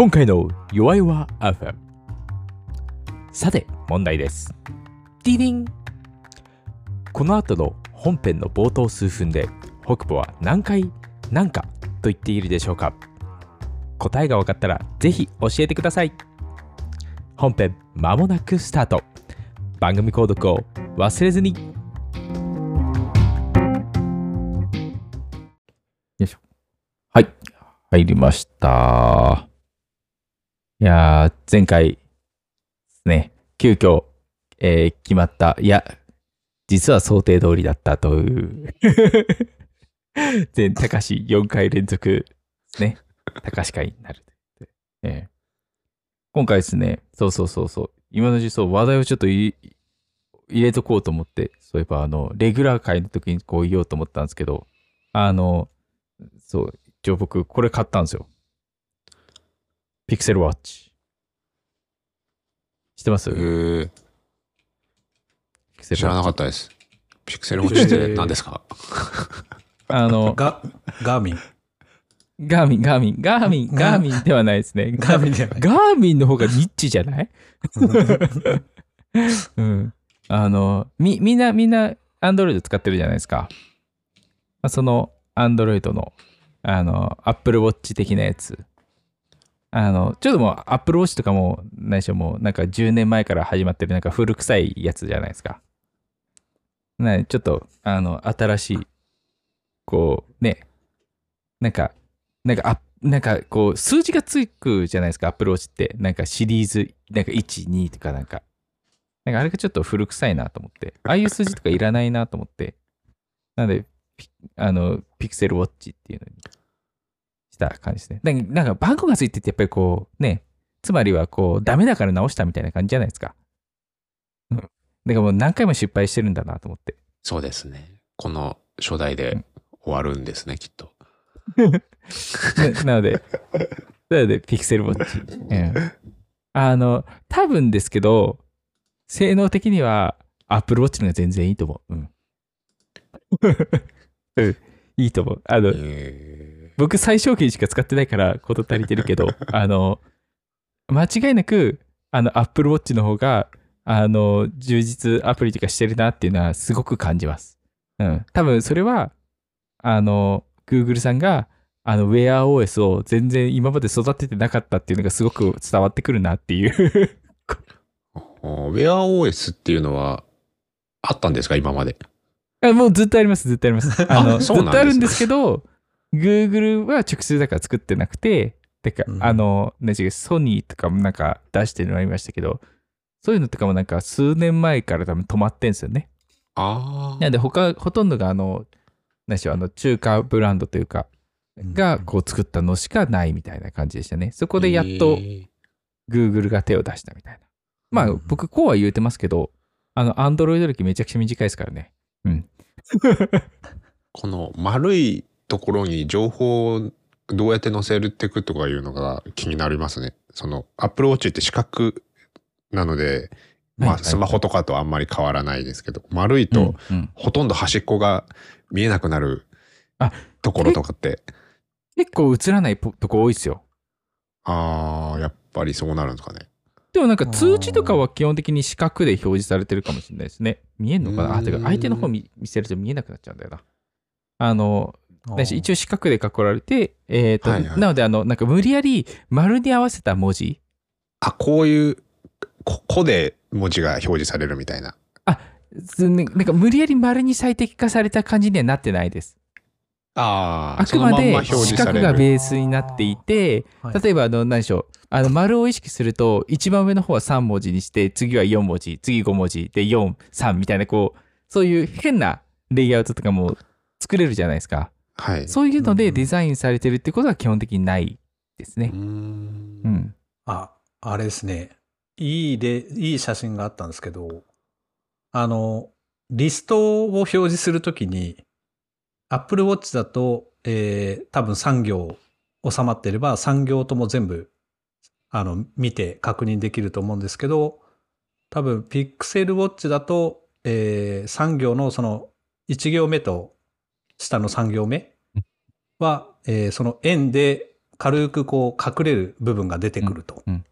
今回の弱いは FM さて問題です。ディディン。この後の本編の冒頭数分で北部は何回何かと言っているでしょうか。答えが分かったらぜひ教えてください。本編まもなくスタート。番組購読を忘れずに。よいしょ。はい。入りました。いやー前回ね急遽、えー決まったいや実は想定通りだったという 全高し4回連続ですね高し会になる。えー今回ですねそうそうそうそう今のうちそう話題をちょっと入れとこうと思ってそういえばあのレギュラー会の時にこう言おうと思ったんですけどあのそう一応僕これ買ったんですよ。ピクセルウォッチ知ってます？えー、ピクセル知らなかったです。ピクセルウォッチって何ですか？あのガ、ガーミン。ガーミンガーミンガーミンガーミンではないですねガーミンではないガーミンの方がニッチじゃない？うん。あの、み、みんな、みんな、アンドロイド使ってるじゃないですか。まあ、その、アンドロイドの、あの、アップルウォッチ的なやつ。あの、ちょっともう、アップルウォッチとかも、何しろもう、なんか10年前から始まってる、なんか古臭いやつじゃないですか。なちょっと、あの、新しい、こう、ね、なんか、なんか、あなんかこう、数字がつくじゃないですか、アップルウォッチって。なんかシリーズ、なんか1、2とかなんか。なんかあれがちょっと古臭いなと思って。ああいう数字とかいらないなと思って。なので、あの、ピクセルウォッチっていうのにした感じですね。なんか番号がついてて、やっぱりこう、ね、つまりはこう、ダメだから直したみたいな感じじゃないですか。うん。だからもう何回も失敗してるんだなと思って。そうですね。この初代で終わるんですね、きっと。ななので、なので、ピクセルウォッチ。うんあの、多分ですけど、性能的には、アップルウォッチの方が全然いいと思う。うん。うん、いいと思う。あの、え僕最小限しか使ってないから事足りてるけど、あの、間違いなく、あの、アップルウォッチの方が、あの、充実アプリとかしてるなっていうのはすごく感じます。うん。多分それは、あの、Google さんが、あの、Wear OS を全然今まで育ててなかったっていうのがすごく伝わってくるなっていう。ー、WearOS っていうのはあったんですか、今まで。あもうずっとあります、ずっとあります。あの、ずそうなんですねっとあるんですけど、Google は直接だから作ってなくて、てか、うんあの、ね、ソニーとかもなんか出してるのありましたけど、そういうのとかもなんか数年前から多分止まってんすよね。ああ。なんで他、ほとんどがあの、何でしょう、あの、中華ブランドというか、がこう作ったのしかないみたいな感じでしたね。そこでやっとえー Google が手を出したみたいな。まあ、うん僕、こうは言うてますけど、あの、Android 歴めちゃくちゃ短いですからね。うん。この丸いところに情報をどうやって載せるっていくとかいうのが気になりますね。その Apple Watch って四角なので、まあスマホとかとあんまり変わらないですけど、丸いとほとんど端っこが見えなくなるあところとかって、結構映らないポとこ多いですよ。ああ、やっぱりそうなるんですかね。でもなんか通知とかは基本的に四角で表示されてるかもしれないですね。見えんのかな？あ、てか相手の方見見せると見えなくなっちゃうんだよな。あの、一応四角で囲られて、えっ、と、はいはいなのであの、なんか無理やり丸に合わせた文字、あ、こういう、ここで文字が表示されるみたいな。すねなんか無理やり丸に最適化された感じにはなってないです。ああ、あくまで四。角がベースになっていて、はい例えばあの何でしょうあの丸を意識すると一番上の方は3文字にして次は4文字次5文字で43みたいなこうそういう変なレイアウトとかも作れるじゃないですかはい。そういうのうんでデザインされてるってことは基本的にないですねうーんうんあ、あれですね。いいで、いい写真があったんですけど、あの、リストを表示するときに、Apple Watch だと、えー多分3行収まってれば3行とも全部、あの、見て確認できると思うんですけど、多分 Pixel Watch だと、え3行のその1行目と下の3行目は、えーその円で軽くこう隠れる部分が出てくると。うん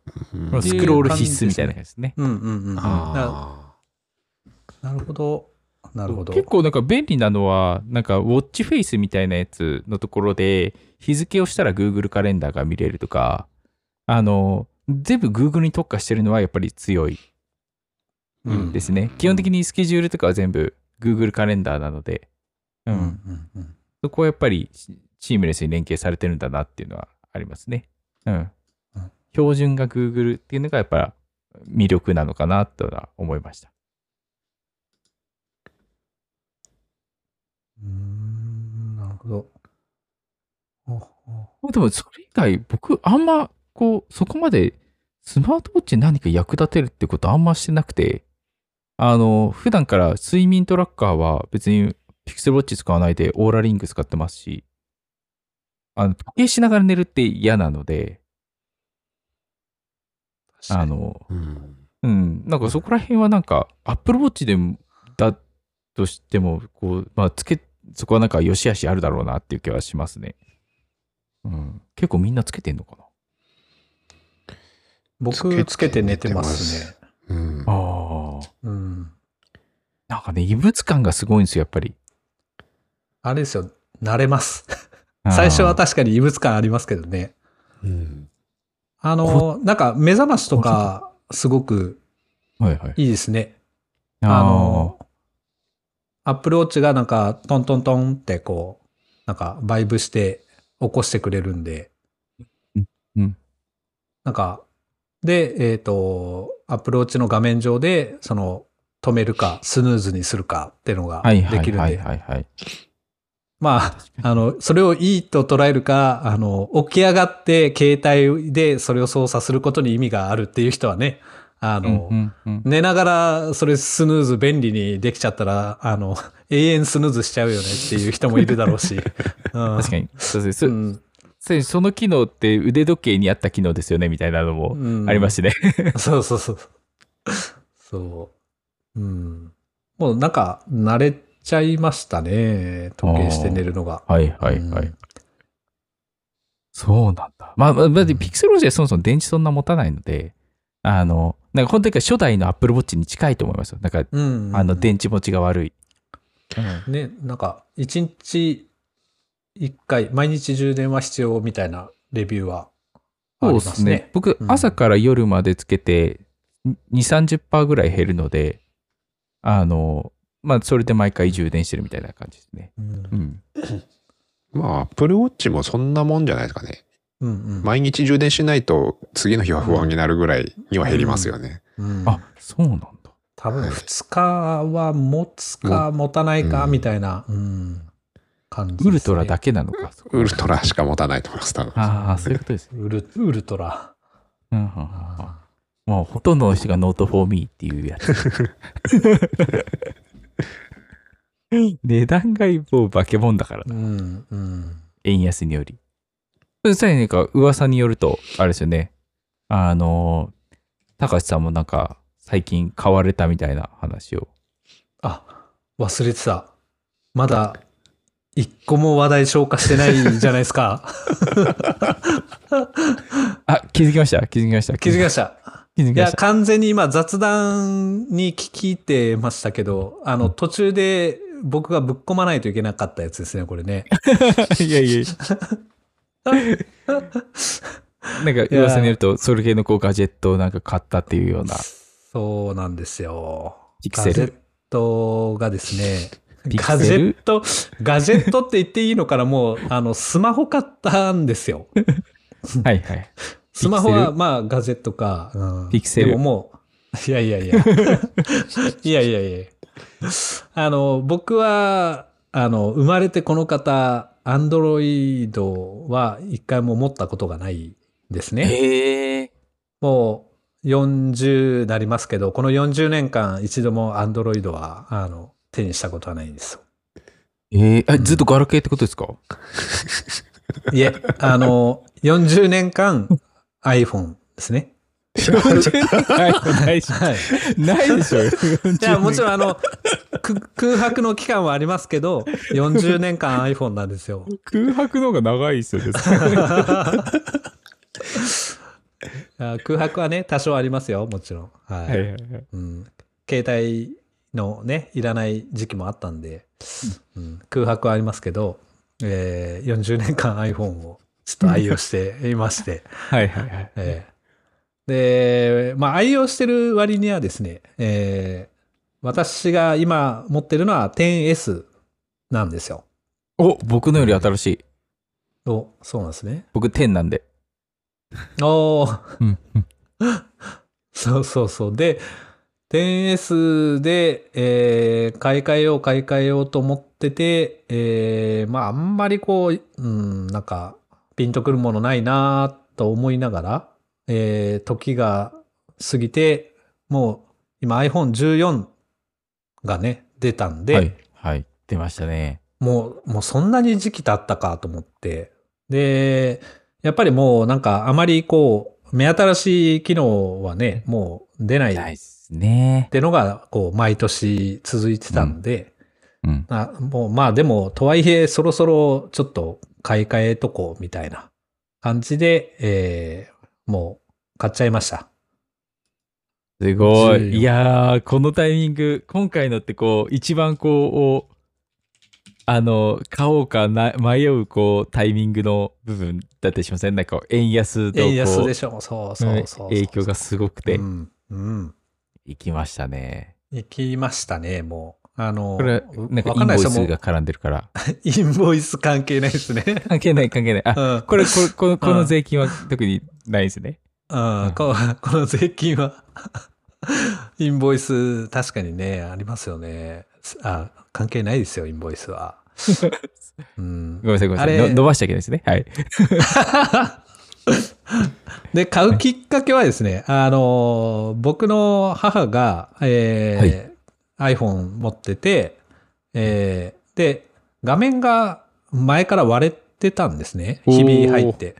スクロール必須みたいな感じですね。うんうんうん。なあなるほど。なるほど。結構なんか便利なのは、なんかウォッチフェイスみたいなやつのところで、日付をしたら Google カレンダーが見れるとか、あの、全部 Google に特化してるのはやっぱり強いうんですね。基本的にスケジュールとかは全部 Google カレンダーなので、う。うんんうんうん。そこはやっぱりシシームレスに連携されてるんだなっていうのはありますね。うんうん。標準が Google っていうのがやっぱ魅力なのかなとは思いました。うーんなるほど。でもそれ以外僕あんまこうそこまでスマートウォッチに何か役立てるってことあんましてなくてあの普段から睡眠トラッカーは別にピクセルウォッチ使わないでオーラリング使ってますしあの時計しながら寝るって嫌なのであのーうんうん、なんかそこら辺はなんか、アップルウォッチでもだとしても、こう、まあ、つけ、そこはなんか良し悪しあるだろうなっていう気はしますね。うん。結構みんなつけてんのか僕つけて寝てますね。うんなああ。うん。なんかね、異物感がすごいんですよ、やっぱり。あれですよ。慣れます。最初は確かに異物感ありますけどね。うんあの、なんか目覚ましとか、すごくあーはいはい。いいですね。ああの、アップルウォッチがなんかトントントンってこう、なんかバイブして起こしてくれるんで、うんうんなんか、で、えっ、と、アップルウォッチの画面上で、その、止めるか、スヌーズにするかっていうのがはいはいできるんで、はいはいはい。まあ、あの、それをいいと捉えるか、あの、起き上がって携帯でそれを操作することに意味があるっていう人はね、あの、うんうんうん寝ながらそれスヌーズ便利にできちゃったら、あの、永遠スヌーズしちゃうよねっていう人もいるだろうし。うん、確かに。そうですそうん。そその機能って腕時計にあった機能ですよねみたいなのもうんありますしね。そうそうそう。そう。うん。もうなんか慣れちゃいましたね。時計して寝るのが。はいはいはい。うんそうなんだ。まあ、まあ、ピクセルウォッチはそもそも電池そんな持たないので、あの、なんか本当に初代のアップルウォッチに近いと思いますよ。なんか、うん。あの、電池持ちが悪い。ね、なんか、一日一回、毎日充電は必要みたいなレビューはあそうりますですねね。。僕、うん朝から夜までつけて、2、30%ぐらい減るので、あの、まあ、それで毎回充電してるみたいな感じですね。うんうん。まあ、アップルウォッチもそんなもんじゃないですかね。うんうん毎日充電しないと次の日は不安になるぐらいには減りますよね。うんあ、そうなんだ。多分2日は持つか持たないかうんみたいな、うん感じですねウルトラだけなのか。ウルトラしか持たないと思います。多分ああ、そういうことですね。ウルウルトラ。うんうんうんうんもうほとんどの人が not for me っていうやつ。値段がもう化け物だからな。うんうん円安により。そしたらなんか噂によると、あれですよね。あの、高橋さんもなんか最近買われたみたいな話を。あ忘れてた。まだ一個も話題消化してないじゃないですか。あ、気づきました？気づきました？気づきました。いや、気づきました。完全に今雑談に聞き入ってましたけど、あの、途中で僕がぶっ込まないといけなかったやつですね、これね。いやいや。なんか噂によると、それ系のこうガジェットをなんか買ったっていうような。そうなんですよ。ピクセル？ガジェットがですね、ガジェット、ガジェットって言っていいのかな？もう、あの、スマホ買ったんですよ。はいはい。スマホはまあガジェットか。うんピクセルでももう、いやいやいや。いやいやいや。あの、僕は、あの、生まれてこの方、アンドロイドは一回も持ったことがないですね。へえ。もう40なりますけど、この40年間一度もアンドロイドは、あの、手にしたことはないんですよ。えずっとガラケーってことですか？いえ、あの、40年間 iPhone ですね。40年間 iPhone ないし、はい。ないでしょ。いや、もちん。ろん、あの、く空白の期間はありますけど、40年間 iPhone なんですよ。空白の方が長いですよね。あ空白はね、多少ありますよ、もちろん。はい。はいはいはい。うん、携帯のね、いらない時期もあったんで、うん、空白はありますけど、えー40年間 iPhone をちょっと愛用していまして、はいはいはい。えーで、まあ愛用してる割にはですね、えー私が今持ってるのは 10S なんですよ。お、僕のより新しい。お、そうなんですね。僕10なんで。おーうん。そうそうそう。で、10S で、えー買い替えよう買い替えようと思ってて、えーまああんまりこう、うん、なんか、ピンとくるものないなと思いながら、えー時が過ぎて、もう今 iPhone14 がね、出たんで、はい。はい。出ましたね。もう、もうそんなに時期経ったかと思って。で、やっぱりもうなんかあまりこう、目新しい機能はね、もう出ないっないっすね。てのが、こう、毎年続いてたんで、うん。あもうまあでも、とはいえそろそろちょっと買い替えとこうみたいな感じで、えーもう買っちゃいました。すご14い。いやー、このタイミング、今回のってこう、一番こう、あの、買おうかな迷う、こう、タイミングの部分だったりしません？なんか、円安と円安でしょそうそうそうそう。影響がすごくてう、ん。うん。行きましたね。行きましたね、もう。あの、これ、なんか、わインボイスが絡んでるから。インボイス関係ないですね。関係ない、関係ない。あ、うん。これ、これ、この、この税金は特にないですね。うん、こ この税金は、インボイス、確かにね、ありますよね。あ、関係ないですよ、インボイスは。うんご、めんなさい、ごめんなさい。伸ばしちゃいけないですね。はい。で、買うきっかけはですね、あの、僕の母が、えー iPhone 持ってて、えーで、画面が前から割れてたんですね。ひび入って。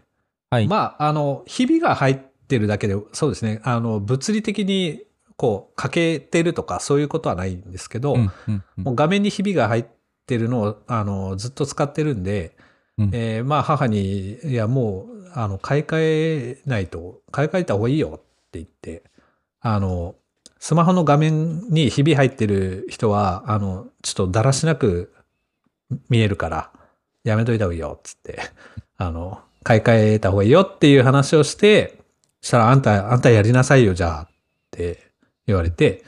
はい。まあ、あの、ひびが入ってるだけで、そうですね、あの、物理的に、こう、欠けてるとか、そういうことはないんですけど、うんうんうん。もう画面にひびが入ってるのを、あの、ずっと使ってるんで、うん。えーまあ、母に、いや、もう、あの、買い替えないと、買い替えた方がいいよって言って、あの、スマホの画面にひび入ってる人は、あの、ちょっとだらしなく見えるから、やめといた方がいいよ、っつって、あの、買い替えた方がいいよっていう話をして、したら、あんた、あんたやりなさいよ、じゃあ、って言われて、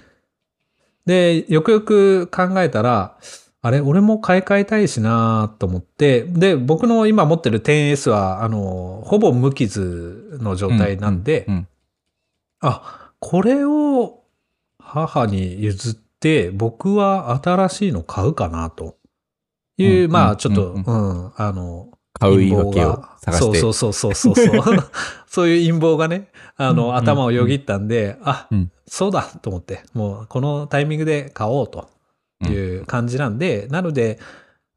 で、よくよく考えたら、あれ、俺も買い替えたいしなと思って、で、僕の今持ってる 10S は、あの、ほぼ無傷の状態なんで、うんうんあ、これを母に譲って、僕は新しいの買うかなという、うんまあ、ちょっと、ううん。ん、あの、買う言い訳をが探して。そうそうそうそうそう そう。いう陰謀がね、あの、うん頭をよぎったんで、あ、うんそうだと思って、もうこのタイミングで買おうという感じなんで、なので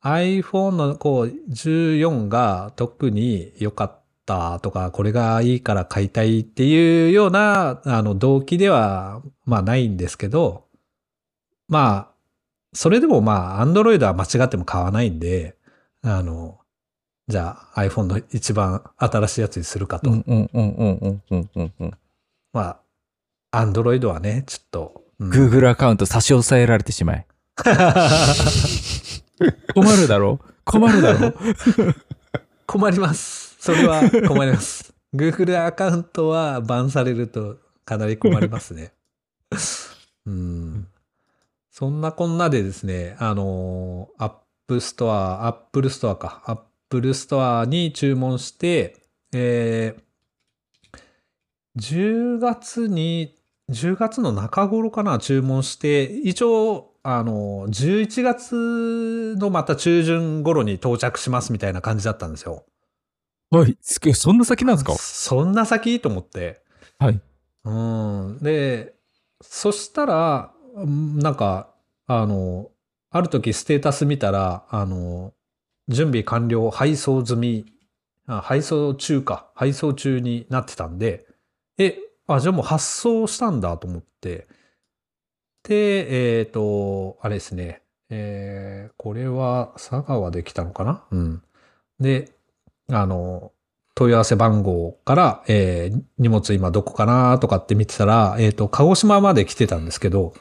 iPhone のこう14が特に良かったとか、これがいいから買いたいっていうようなあの動機ではまあないんですけど、まあ、それでもまあ Android は間違っても買わないんで、あの、じゃあ iPhone の一番新しいやつにするかと。まあ、Android はね、ちょっと。うん、Google アカウント差し押さえられてしまい。困るだろ？困るだろ？困ります。それは困ります。Google アカウントはバンされるとかなり困りますね。うん。そんなこんなでですね、あの、App Store、Apple Store か、Apple Store に注文して、えー10月に、10月の中頃かな、注文して、一応、あの、11月のまた中旬頃に到着しますみたいな感じだったんですよ。はい。そんな先なんですか？そんな先と思って。はい。うん。で、そしたら、うんなんか、あの、ある時ステータス見たら、あの、準備完了、配送済み、配送中か、配送中になってたんで、え、あ、じゃあもう発送したんだと思って。で、えっ、と、あれですね。えーこれは佐川で来たのかな？うん。で、あの、問い合わせ番号から、えー荷物今どこかなとかって見てたら、えっ、と、鹿児島まで来てたんですけど、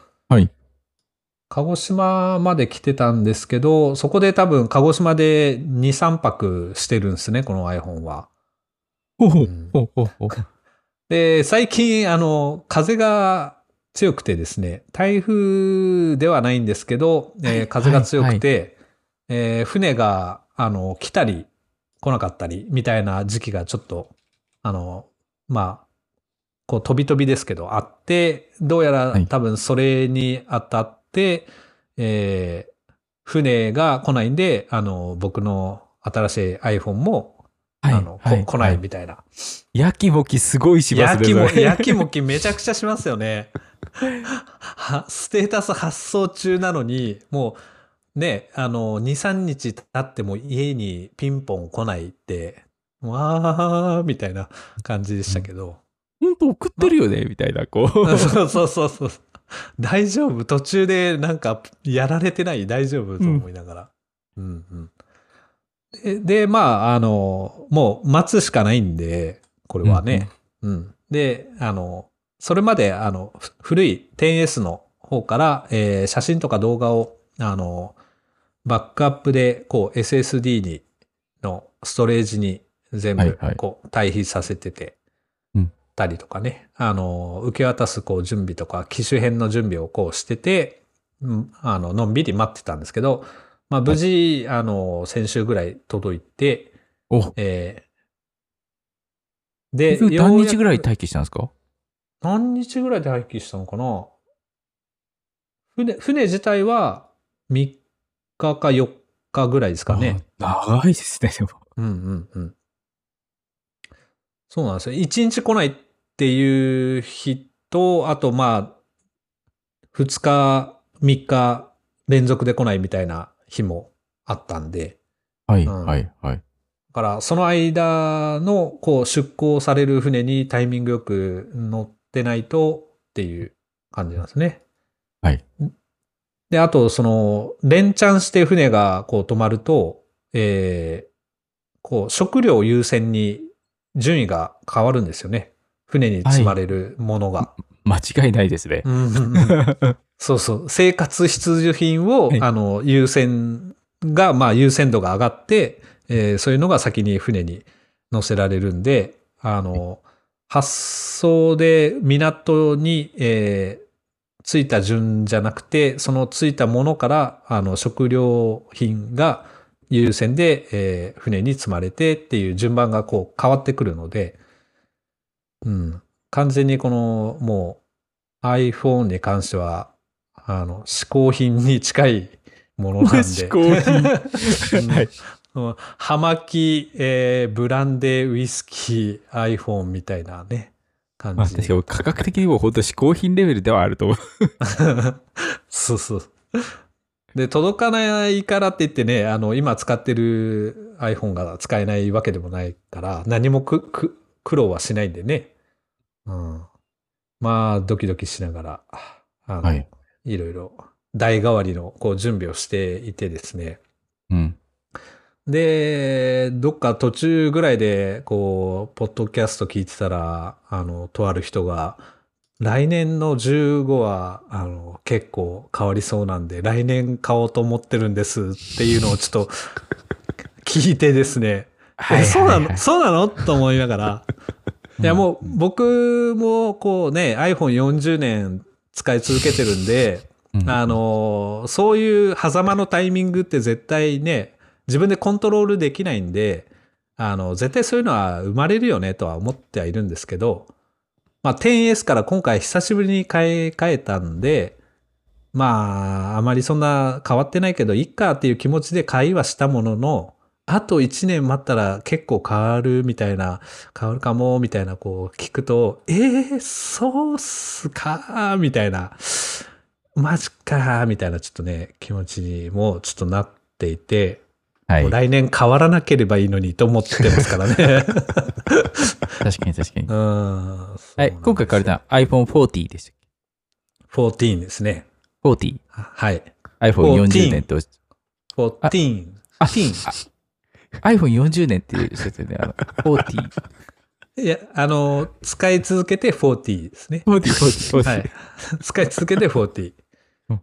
鹿児島まで来てたんですけど、そこで多分鹿児島で2、3泊してるんですね、この iPhone は。ほうほほうほうほう。で、最近、あの、風が強くてですね、台風ではないんですけど、えーはい風が強くて、えー船が、あの、来たり来なかったりみたいな時期がちょっと、あの、まあ、こう飛び飛びですけどあって、どうやらはい多分それに当たって、えー船が来ないんで、あの、僕の新しい iPhone も、はいあの、こはい来ないはみたいな。やきもきすごいしますね。やきもそれやきもきめちゃくちゃしますよね。はステータス発送中なのに、もうね、あの、2、3日経っても家にピンポン来ないって、わーみたいな感じでしたけど。本当送ってるよねみたいな、こう。そうそうそうそう。大丈夫？途中でなんかやられてない？大丈夫？と思いながら。うんうん。で、でまあ、あの、もう待つしかないんで、これはね。うん。で、あの、それまで、あの、ふ古い 10S の方から、えー写真とか動画を、あの、バックアップで、こう、SSD に、のストレージに全部こう、対比させてて、うんたりとかね、あの、受け渡す、こう、準備とか、機種編の準備をこうしてて、うんあの、のんびり待ってたんですけど、まあ、無事、あの、先週ぐらい届いて、お、えーで、何日ぐらい待機したんですか？何日ぐらいで廃棄したのかな？船、船自体は3日か4日ぐらいですかね。あ長いですね、でも。うんうんうん。そうなんですよ。1日来ないっていう日と、あとまあ、2日、3日連続で来ないみたいな日もあったんで、はい、うんはい、はい。だから、その間の、こう、出港される船にタイミングよく乗ってないとっていう感じなんですね。はい。で、あと、その、連チャンして船が、こう、止まると、えーこう、食料優先に順位が変わるんですよね。船に積まれるものが。間違いないですね。うんうんうんそうそう。生活必需品を、はいあの、優先が、まあ、優先度が上がって、えーそういうのが先に船に乗せられるんで、あの、発送で港に、えー着いた順じゃなくて、その着いたものから、あの、食料品が優先で、えー船に積まれてっていう順番がこう変わってくるので、うん。完全にこの、もう iPhone に関しては、あの、嗜好品に近いものなんで。嗜好品うんはいうん葉巻、えーブランデー、ウイスキー、iPhone みたいなね、感まあ、じ。確かに価格的にも本当嗜好品レベルではあると思う。そうそう。で、届かないからって言ってね、あの、今使ってる iPhone が使えないわけでもないから、何もく、く、苦労はしないんでね。うん。まあ、ドキドキしながら、あの、はいい、ろいろ、代替わりの、こう、準備をしていてですね。うん。で、どっか途中ぐらいで、こう、ポッドキャスト聞いてたら、あの、とある人が、来年の15は、あの、結構変わりそうなんで、来年買おうと思ってるんですっていうのをちょっと 聞いてですね、えそうなの？そうなの？と思いながら、いやもう僕もこうね、iPhone40 年使い続けてるんで、うん、あの、そういう狭間のタイミングって絶対ね、自分でコントロールできないんで、あの、絶対そういうのは生まれるよねとは思ってはいるんですけど、まあ 10S から今回久しぶりに買い替えたんで、まあ、あまりそんな変わってないけど、いっかっていう気持ちで買いはしたものの、あと1年待ったら結構変わるみたいな、変わるかもみたいなこう聞くと、えー、そうっすかみたいな、マジかみたいなちょっとね、気持ちにもちょっとなっていて、はい。来年変わらなければいいのにと思ってますからね。確かに確かに。うん。はい。今回買われた iPhone40 でしたっ14ですね。け ?40。はい。iPhone40 年と。14。あ、iPhone40 年っていう説ね。あの、40。いや、あの、使い続けて40ですね。40、40、40。はい。使い続けて40うん。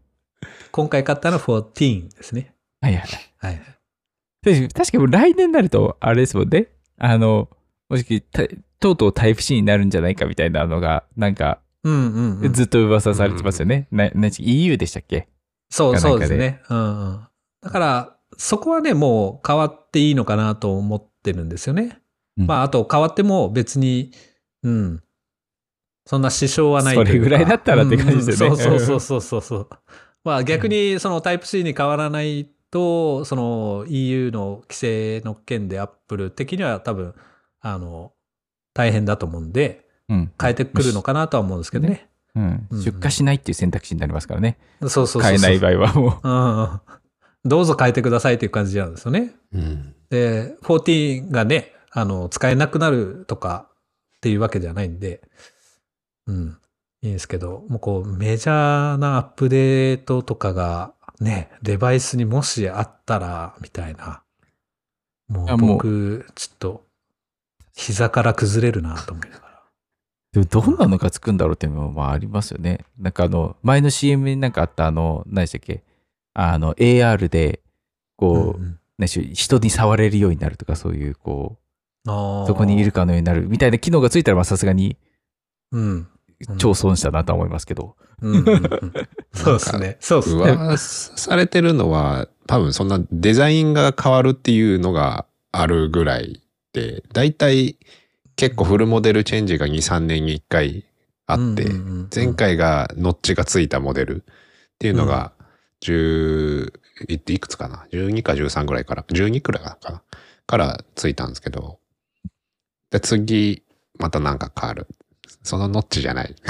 今回買ったのは14ですね。はいはい。はい。確かに来年になると、あれですもんね。あの、もしきたとうとうタイプ C になるんじゃないかみたいなのが、なんか、うんうん、うん。ずっと噂されてますよね。な、な、EU でしたっけ？そう、そうですね。うんうん。だから、そこはね、もう変わっていいのかなと思ってるんですよね。うんまあ、あと変わっても別に、うん。そんな支障はないそれぐらいだったらって感じですよねうんうんそうそうそうそうそう。まあ逆にそのタイプ C に変わらないと、その EU の規制の件でアップル的には多分、あの、大変だと思うんで、うん。変えてくるのかなとは思うんですけどね。うんうん。出荷しないっていう選択肢になりますからね。そうそうそうそう。買えない場合はもう。うんうん。どうぞ変えてくださいっていう感じなんですよね。うん。で、14がね、あの、使えなくなるとかっていうわけじゃないんで、うん、いいんですけど、もうこう、メジャーなアップデートとかがね、デバイスにもしあったら、みたいな。もう僕、ちょっと、膝から崩れるなと思いながら。でもどんなのがつくんだろうっていうのもまあありますよね。なんかあの、前の CM になんかあったあの、何でしたっけ？あの、AR で、こう、うんうんね、し人に触れるようになるとか、そういう、こう、そこにいるかのようになるみたいな機能がついたら、まあさすがにうん。超損したなとは思いますけど。うんうんうん そうですね。そうですね。噂されてるのは、多分そんなデザインが変わるっていうのがあるぐらいで、だいたい結構フルモデルチェンジが2、3年に1回あって、うんうんうんうん前回がノッチがついたモデルっていうのが、10、いいくつかな ?12 か13ぐらいから、12くらいかな？からついたんですけど、で、次、またなんか変わる。そのノッチじゃない。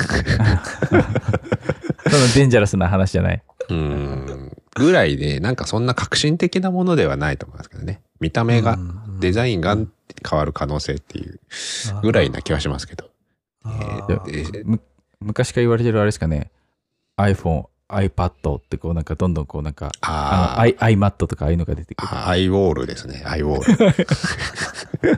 そのデンジャラスな話じゃない。うーん。ぐらいで、なんかそんな革新的なものではないと思いますけどね。見た目が、デザインが変わる可能性っていうぐらいな気はしますけど。あえ昔から言われてるあれですかね。iPhone、iPad ってこうなんかどんどんこうなんか、あのあー I- iMatt とかああいうのが出てくる。あ、アイウォールですね。アイウォール。い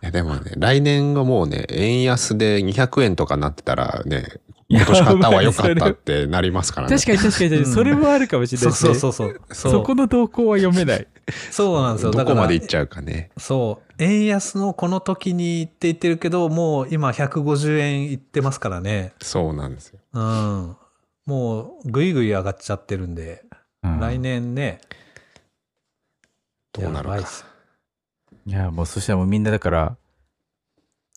やでもね、来年がもうね、円安で200円とかなってたらね、今年買った方が良かったってなりますからね。確かに確かにそれもあるかもしれなそいね。そうそうそう。そそうこの動向は読めない。そうなんですよ。どこまで行っちゃうかね。そう。円安のこの時にって言ってるけど、もう今150円いってますからね。そうなんですよ。うん。もうぐいぐい上がっちゃってるんで、うん来年ね。どうなるかいいや、もうそしたらもうみんなだから、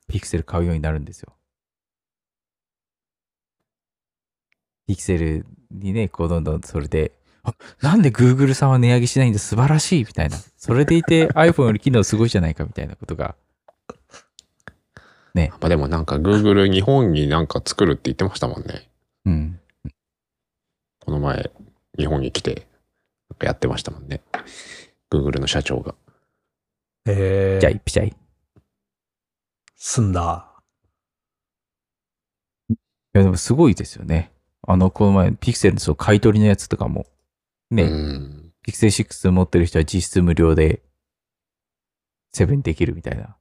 ピクセル買うようになるんですよ。ピクセルにね、こうどんどんそれで、あなんで Google さんは値上げしないんだ素晴らしいみたいな。それでいて iPhone より機能すごいじゃないかみたいなことが。ね。まあでもなんか Google 日本になんか作るって言ってましたもんね。うん。この前、日本に来て、なんかやってましたもんね。Google の社長が。えー、ピチャイピチャイ。い済んだ。やでもすごいですよね。あの、この前、ピクセルのそう買い取りのやつとかも、ね、うん。ピクセル6持ってる人は実質無料で、セブンできるみたいな。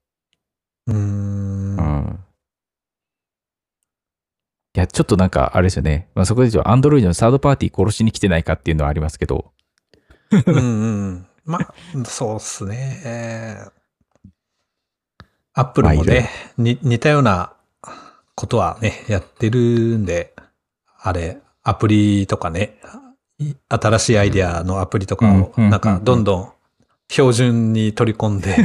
うーん。うん。いや、ちょっとなんか、あれですよね。まあ、そこで言うと、アンドロイドのサードパーティー殺しに来てないかっていうのはありますけど、うんうん。まあ、そうっすね。えーアップルもね、に似たようなことはね、やってるんで、あれ、アプリとかね、い新しいアイデアのアプリとかを、なんか、どんどん標準に取り込んで、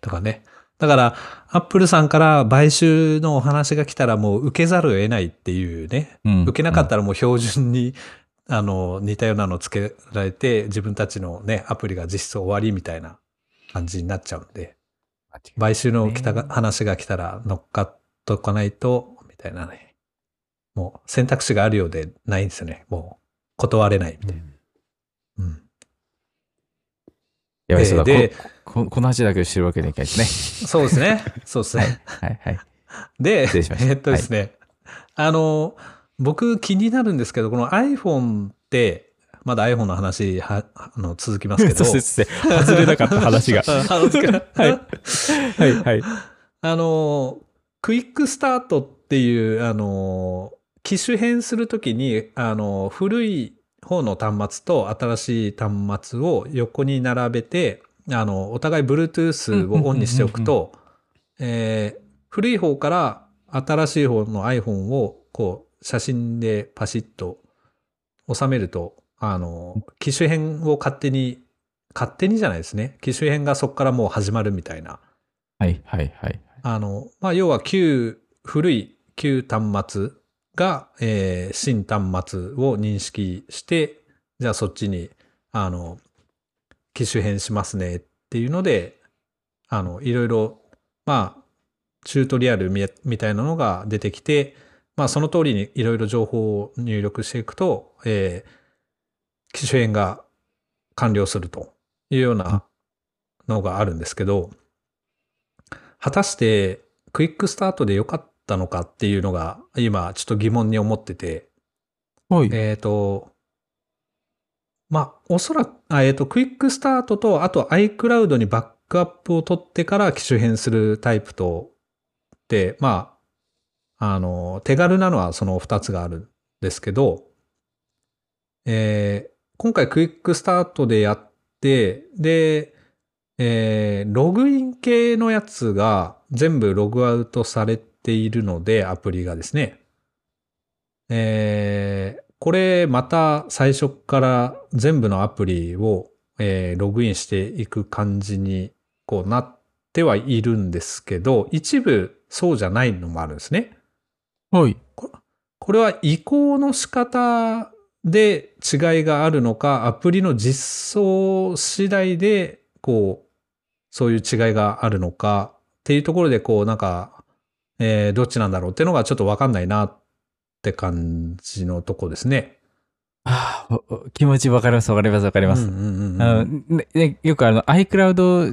とかね。だから、アップルさんから買収のお話が来たらもう受けざるを得ないっていうね、うん受けなかったらもう標準に、あの、似たようなのつけられて、自分たちのね、アプリが実質終わりみたいな感じになっちゃうんで、買収の来たが話が来たら乗っかっとかないと、みたいなね。もう選択肢があるようでないんですよね。もう断れないみたいな。うん。やばい、そうだ、でこここの話だけを知るわけにはいかないですそうですね。そうですね。ね。はいはい。で、しましたえっとですね、あの、僕気になるんですけど、この iPhone って、まだ iPhone の話はあの続きますけど。そうですね。外れなかった話が。はい。はいはい。あの、クイックスタートっていう、あの、機種変するときに、あの、古い方の端末と新しい端末を横に並べて、あの、お互い Bluetooth をオンにしておくと、えー古い方から新しい方の iPhone を、こう、写真でパシッと収めると、あの、機種変を勝手に、勝手にじゃないですね。機種変がそこからもう始まるみたいな。はいはいはい。あの、まあ、要は旧、古い旧端末が、えー新端末を認識して、じゃあそっちに、あの、機種変しますねっていうので、あの、いろいろ、まあ、チュートリアルみたいなのが出てきて、まあ、その通りにいろいろ情報を入力していくと、えー機種変が完了するというようなのがあるんですけど、果たしてクイックスタートで良かったのかっていうのが今ちょっと疑問に思ってて、はい。えっ、と、まあ、おそらく、あえっ、と、クイックスタートと、あと iCloud にバックアップを取ってから機種変するタイプと、で、まあ、あの、手軽なのはその2つがあるんですけど、えー今回クイックスタートでやって、で、えーログイン系のやつが全部ログアウトされているので、アプリがですね。えーこれまた最初から全部のアプリを、えーログインしていく感じにこうなってはいるんですけど、一部そうじゃないのもあるんですね。はい。これは移行の仕方で違いがあるのか、アプリの実装次第で、こう、そういう違いがあるのかっていうところで、こう、なんか、えーどっちなんだろうっていうのがちょっとわかんないなって感じのとこですね。あ気持ちわかりますわかりますわかります。よくあの iCloud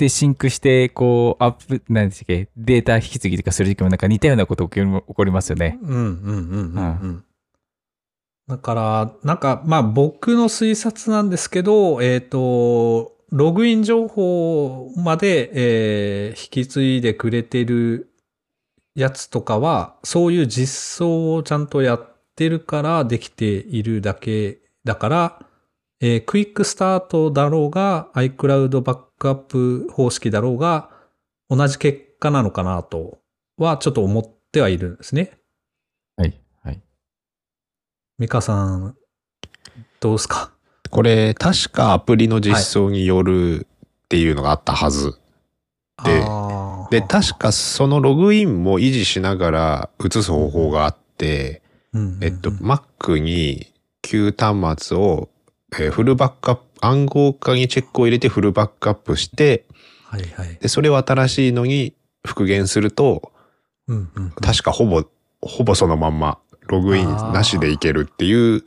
でシンクして、こう、アップ、何でしたっけ、データ引き継ぎとかするときもなんか似たようなこと起きる起こりますよね。うんうんうんうんうん。だから、なんか、まあ僕の推察なんですけど、えっ、と、ログイン情報まで、えー引き継いでくれてるやつとかは、そういう実装をちゃんとやってるからできているだけだから、えークイックスタートだろうが、iCloud バックアップ方式だろうが、同じ結果なのかなとはちょっと思ってはいるんですね。はい。はい。ミカさん、どうですか？これ、確かアプリの実装によるっていうのがあったはず。であーで、確かそのログインも維持しながら移す方法があって、えっと、Mac に旧端末を、えーフルバックアップ、暗号化にチェックを入れてフルバックアップして、はいはい。で、それを新しいのに復元すると、うんうんうん。確かほぼ、ほぼそのまんま、ログインなしでいけるっていう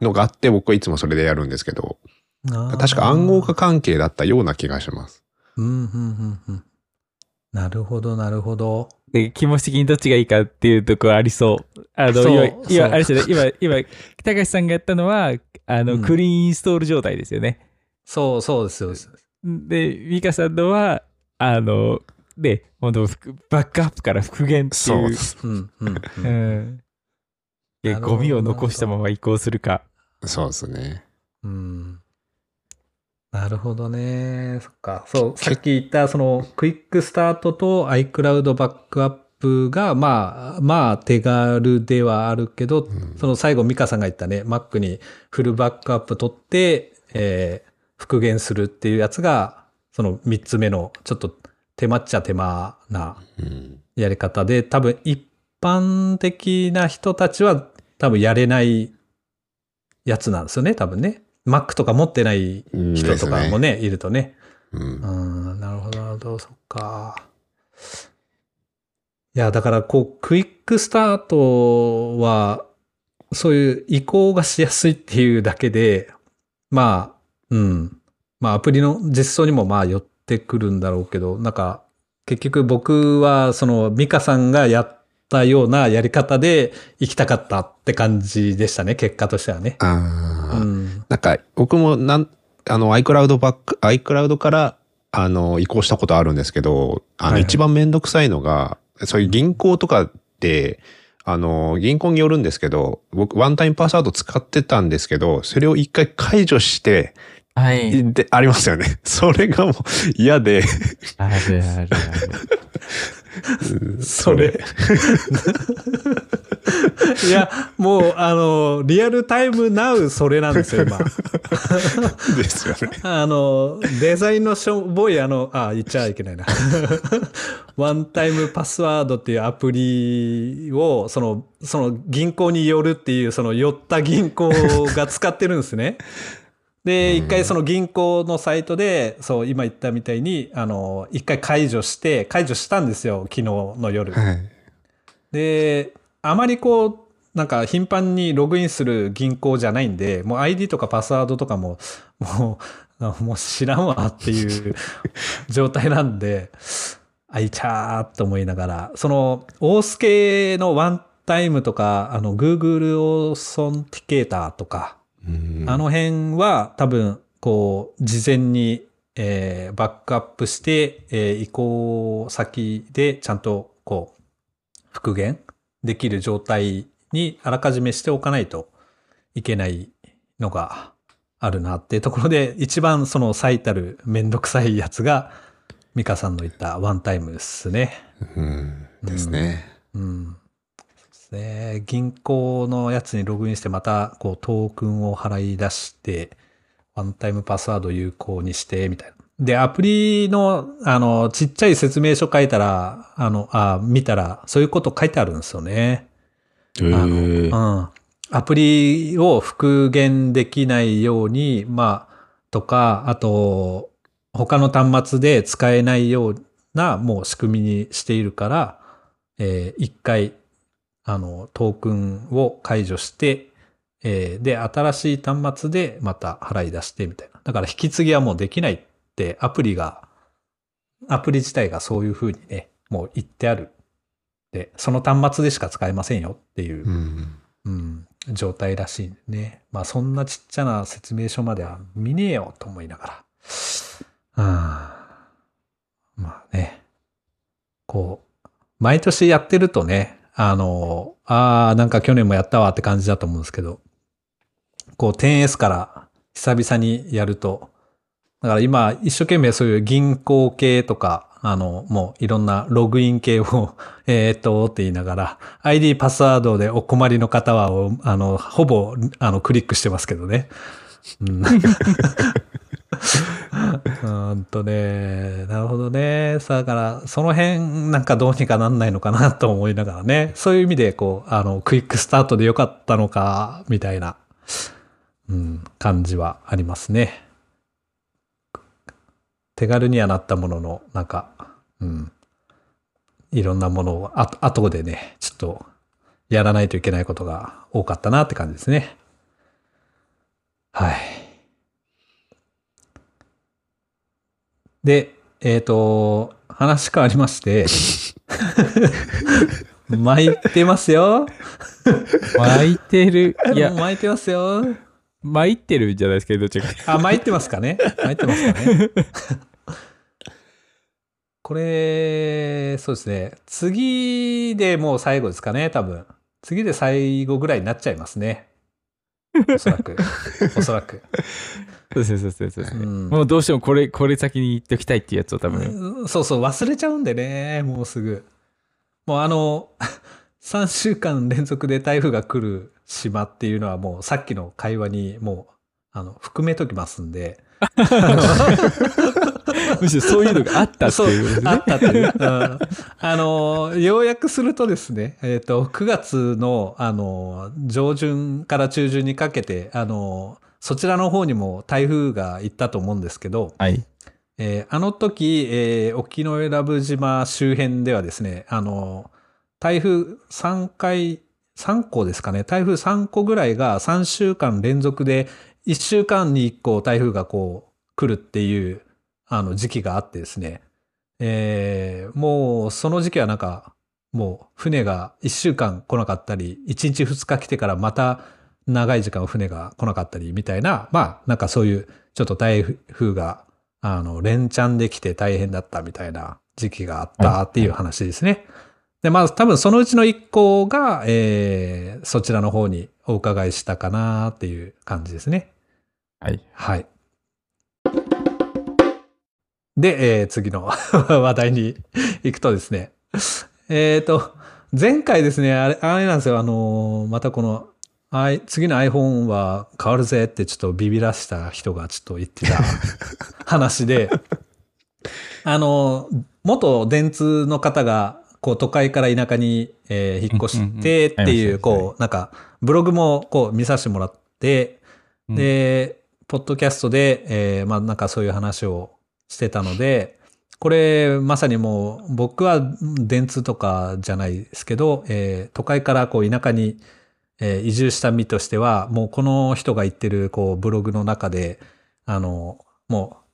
のがあって、僕はいつもそれでやるんですけど、確か暗号化関係だったような気がします。うんうんうんうんなるほど、なるほど。で、気持ち的にどっちがいいかっていうところありそう。あの、そう今、そう今、あれですよね。今、今、高橋さんがやったのは、あの、うんクリーンインストール状態ですよね。そう、そうです、そうです。で、ミカさんのは、あの、で、本当バックアップから復元っていう。です。うんうんううんゴミを残したまま移行するか。そうですね。うんなるほどね。そっか。そう、さっき言った、その、クイックスタートと iCloud バックアップが、まあ、まあ、手軽ではあるけど、うんその最後、ミカさんが言ったね、Mac にフルバックアップ取って、えー復元するっていうやつが、その3つ目の、ちょっと手間っちゃ手間なうんやり方で、多分一般的な人たちは多分やれないやつなんですよね、多分ね。Mac とか持ってない人とかもね、いるとね。うんうん、なるほど、なるほど、そっか。いや、だから、こう、クイックスタートは、そういう移行がしやすいっていうだけで、まあ、うん。まあアプリの実装にもまあ寄ってくるんだろうけど、なんか結局僕はそのミカさんがやったようなやり方で行きたかったって感じでしたね、結果としてはね。ああ、うん。なんか僕もなんあの iCloud バック iCloud からあの移行したことあるんですけどあのはいはい一番めんどくさいのが、そういう銀行とかってあの銀行によるんですけど僕ワンタイムパスワード使ってたんですけどそれを一回解除してはい。でありますよねそれがもう嫌であるあるある。それ。いや、もう、あの、リアルタイムナウそれなんですよ、今。ですよねあの、デザインのしょぼい、あの、あ、言っちゃいけないな。ワンタイムパスワードっていうアプリを、その、その銀行によるっていう、その寄った銀行が使ってるんですね。で、一回その銀行のサイトで、そう、今言ったみたいに、あの、一回解除して、解除したんですよ、昨日の夜。はい。で、あまりこう、なんか頻繁にログインする銀行じゃないんで、もう ID とかパスワードとかも、もう、あもう知らんわっていう 状態なんで、あいちゃーっと思いながら、その、オース系のワンタイムとか、あの、Google オーソンティケーターとか、うんあの辺は多分、こう、事前に、えーバックアップして、えー移行先でちゃんと、こう、復元できる状態にあらかじめしておかないといけないのがあるなっていうところで、一番その最たるめんどくさいやつが、ミカさんの言ったワンタイムですね。うんですね、うん。ね。銀行のやつにログインして、また、こう、トークンを払い出して、ワンタイムパスワード有効にして、みたいな。で、アプリの、あの、ちっちゃい説明書書いたら、あの、あ、見たら、そういうこと書いてあるんですよね。へあーの、うん。アプリを復元できないように、まあ、とか、あと、他の端末で使えないような、もう仕組みにしているから、えー一回、あの、トークンを解除して、えーで、新しい端末でまた払い出してみたいな。だから引き継ぎはもうできないって、アプリが、アプリ自体がそういうふうにね、もう言ってある。で、その端末でしか使えませんよっていうう、んうん、状態らしいんでね。まあそんなちっちゃな説明書までは見ねえよと思いながら。うん、まあね。こう、毎年やってるとね、あの、ああ、なんか去年もやったわって感じだと思うんですけど、こう 10S から久々にやると、だから今一生懸命そういう銀行系とか、あの、もういろんなログイン系を、えっと、って言いながら、ID パスワードでお困りの方は、あの、ほぼ、あの、クリックしてますけどね。うん。うんとね、なるほどね。さあだから、その辺なんかどうにかなんないのかな と思いながらね。そういう意味で、こう、あの、クイックスタートでよかったのか、みたいな、うん、感じはありますね。手軽にはなったものの、なんか、うん、いろんなものをあ後でね、ちょっとやらないといけないことが多かったなって感じですね。はい。で、えっ、と、話変わりまして、巻いてますよ。巻いてる。いや、巻いてますよ。巻いてるんじゃないですか、どっちか。あ、巻いてますかね巻いてますかね これ、そうですね。次でもう最後ですかね、多分。次で最後ぐらいになっちゃいますね。おそらく。おそらく。そうそうそうです。うんもうどうしてもこれ、これ先に言っておきたいっていうやつを多分。うんそうそう、忘れちゃうんでね、もうすぐ。もうあの、3週間連続で台風が来る島っていうのはもうさっきの会話にもう、あの、含めときますんで。むしろそういうのがあったっていうね。あったっていう。うんあの、要約するとですね、えっ、と、9月の、あの、上旬から中旬にかけて、あの、そちらの方にも台風が行ったと思うんですけど、はい。えーあの時、えー沖永良部島周辺ではですね、あの、台風3回、3個ですかね、台風3個ぐらいが3週間連続で、1週間に1個台風がこう、来るっていう、あの、時期があってですね。えーもう、その時期はなんか、もう、船が1週間来なかったり、1日2日来てからまた長い時間船が来なかったりみたいな、まあ、なんかそういう、ちょっと台風が、あの、連チャンできて大変だったみたいな時期があったっていう話ですね。で、まあ、多分そのうちの1個が、えーそちらの方にお伺いしたかなっていう感じですね。はい。はい。で、えー次の 話題に行くとですね。えっ、と、前回ですね、あれ、あれなんですよ、あのーまたこの、あい次の iPhone は変わるぜってちょっとビビらした人がちょっと言ってた 話で、あのー元電通の方が、こう都会から田舎に、えー引っ越してっていう、こう、なんか、ブログもこう見させてもらって、うん。で、ポッドキャストで、えーまあなんかそういう話をしてたので、これまさにもう僕は電通とかじゃないですけど、えー都会からこう田舎に、えー移住した身としては、もうこの人が言ってるこうブログの中で、あの、もう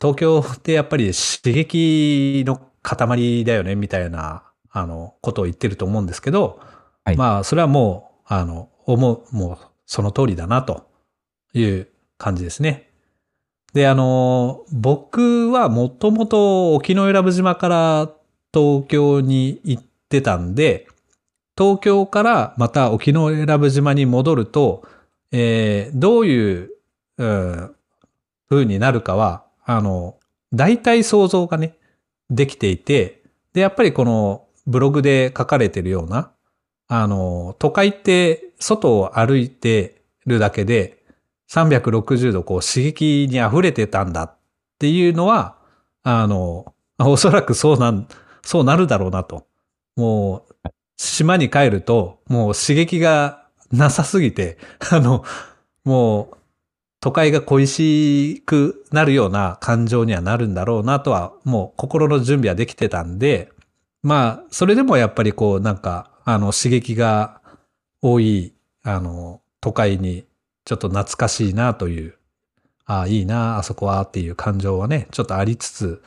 東京ってやっぱり刺激の塊だよねみたいな、あの、ことを言ってると思うんですけど、はいまあそれはもう、あの、思う、もうその通りだなという感じですね。で、あの、僕はもともと沖永良部島から東京に行ってたんで、東京からまた沖永良部島に戻ると、えーどういう、うん、風になるかは、あの、大体想像がね、できていて、で、やっぱりこのブログで書かれてるような、あの、都会って外を歩いてるだけで、360度こう刺激に溢れてたんだっていうのは、あの、おそらくそうなん、そうなるだろうなと。もう、島に帰ると、もう刺激がなさすぎて、あの、もう、都会が恋しくなるような感情にはなるんだろうなとは、もう心の準備はできてたんで、まあ、それでもやっぱりこう、なんか、あの、刺激が多い、あの、都会にちょっと懐かしいなという、ああ、いいな、あそこはっていう感情はね、ちょっとありつつ、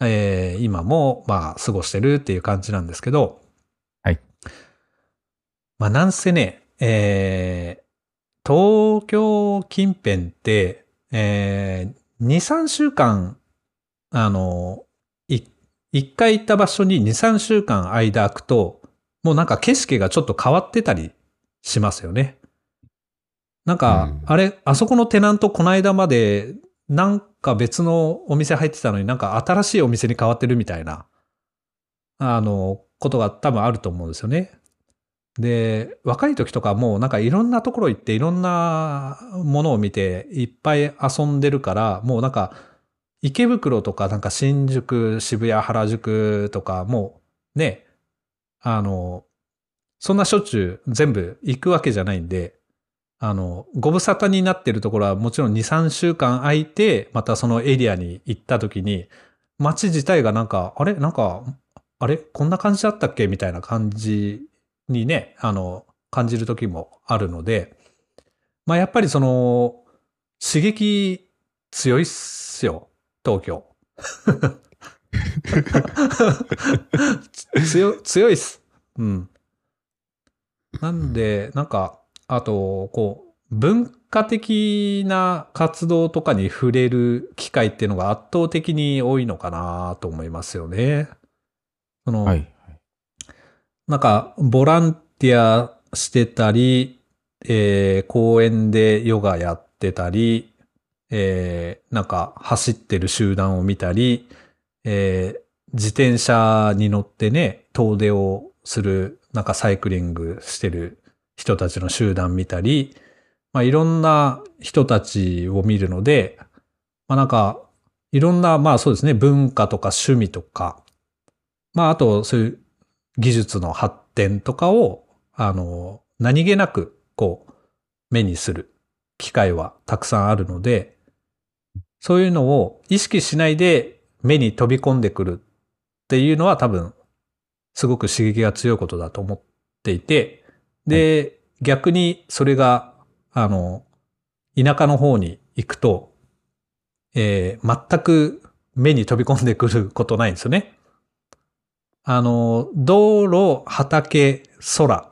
えー今も、まあ、過ごしてるっていう感じなんですけど、まあ、なんせね、えー東京近辺って、えー、2、3週間、あの、い一回行った場所に2、3週間間空くと、もうなんか景色がちょっと変わってたりしますよね。なんか、うんあれ、あそこのテナントこの間まで、なんか別のお店入ってたのになんか新しいお店に変わってるみたいな、あの、ことが多分あると思うんですよね。で、若い時とかもうなんかいろんなところ行っていろんなものを見ていっぱい遊んでるから、もうなんか池袋とかなんか新宿、渋谷、原宿とかもうね、あの、そんなしょっちゅう全部行くわけじゃないんで、あの、ご無沙汰になってるところはもちろん2、3週間空いて、またそのエリアに行った時に、街自体がなんか、あれ？なんか、あれ？こんな感じだったっけ？みたいな感じにね、あの、感じる時もあるので、まあやっぱりその、刺激強いっすよ、東京。強、強いっす。うん。なんで、なんか、あと、こう、文化的な活動とかに触れる機会っていうのが圧倒的に多いのかなと思いますよね。その、はい。なんか、ボランティアしてたり、えー公園でヨガやってたり、えーなんか走ってる集団を見たり、えー自転車に乗ってね、遠出をする、なんかサイクリングしてる人たちの集団見たり、まあいろんな人たちを見るので、まあなんか、いろんな、まあそうですね、文化とか趣味とか、まああとそういう技術の発展とかを、あの、何気なく、こう、目にする機会はたくさんあるので、そういうのを意識しないで目に飛び込んでくるっていうのは多分、すごく刺激が強いことだと思っていて、で、逆にそれが、あの、田舎の方に行くと、えー全く目に飛び込んでくることないんですよね。あの、道路、畑、空。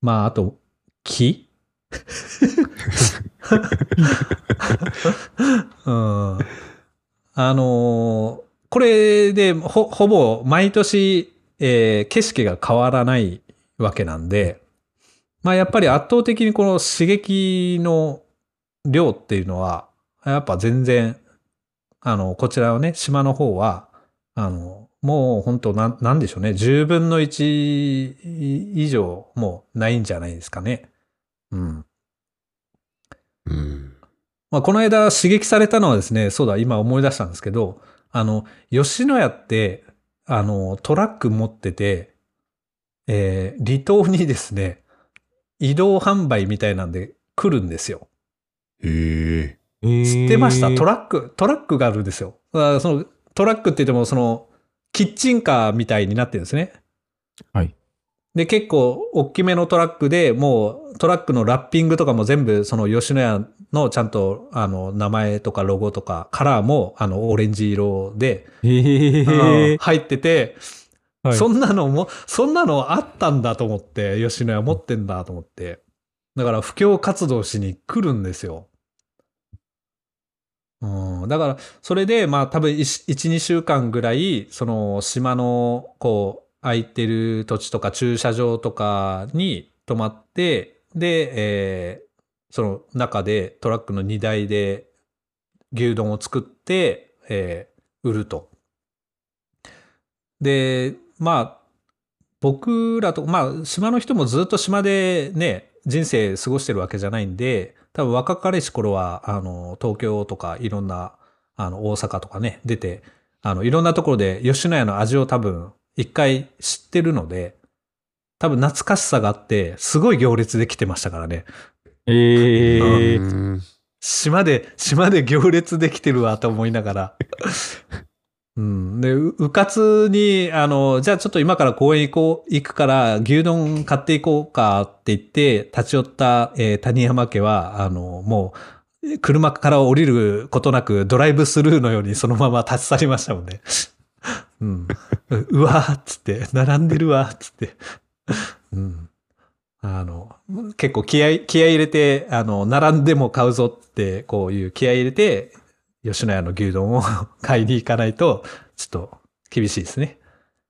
まあ、あと、木？うん。あのこれでほ、ほぼ毎年、えー景色が変わらないわけなんで、まあやっぱり圧倒的にこの刺激の量っていうのは、やっぱ全然、あの、こちらはね、島の方は、あの、もう本当なん、なんでしょうね、10分の1以上もうないんじゃないですかね。うん。うん。まあ、この間刺激されたのはですね、そうだ、今思い出したんですけど、あの、吉野家って、あの、トラック持ってて、えー離島にですね、移動販売みたいなんで来るんですよ。へえ。知ってました？トララック、トラックがあるんですよ。そのトラックって言っても、その、キッチンカーみたいになってるんですね。はい。で、結構、大きめのトラックでもう、トラックのラッピングとかも全部、その吉野家のちゃんと、あの、名前とかロゴとか、カラーも、あの、オレンジ色で、へえ。うん入ってて、はいそんなのも、そんなのあったんだと思って、吉野家持ってんだと思って。だから、布教活動しに来るんですよ。うん、だから、それで、まあ、多分1、2週間ぐらい、その、島の、こう、空いてる土地とか駐車場とかに泊まって、で、えーその中でトラックの荷台で牛丼を作って、えー売ると。で、まあ、僕らと、まあ、島の人もずっと島でね、人生過ごしてるわけじゃないんで、多分若かりし頃は、あの、東京とかいろんな、あの、大阪とかね、出て、あの、いろんなところで吉野家の味を多分一回知ってるので、多分懐かしさがあって、すごい行列で来てましたからね。ええ。うん島で、島で行列できてるわと思いながら。うん。で、ううかつに、あの、じゃあちょっと今から公園行こう、行くから牛丼買っていこうかって言って、立ち寄った、えー谷山家は、あの、もう、車から降りることなくドライブスルーのようにそのまま立ち去りましたもんね。うん。うわーっつって、並んでるわーっつって。うん。あの、結構気合、気合い入れて、あの、並んでも買うぞって、こういう気合い入れて、吉野家の牛丼を買いに行かないと、ちょっと厳しいですね。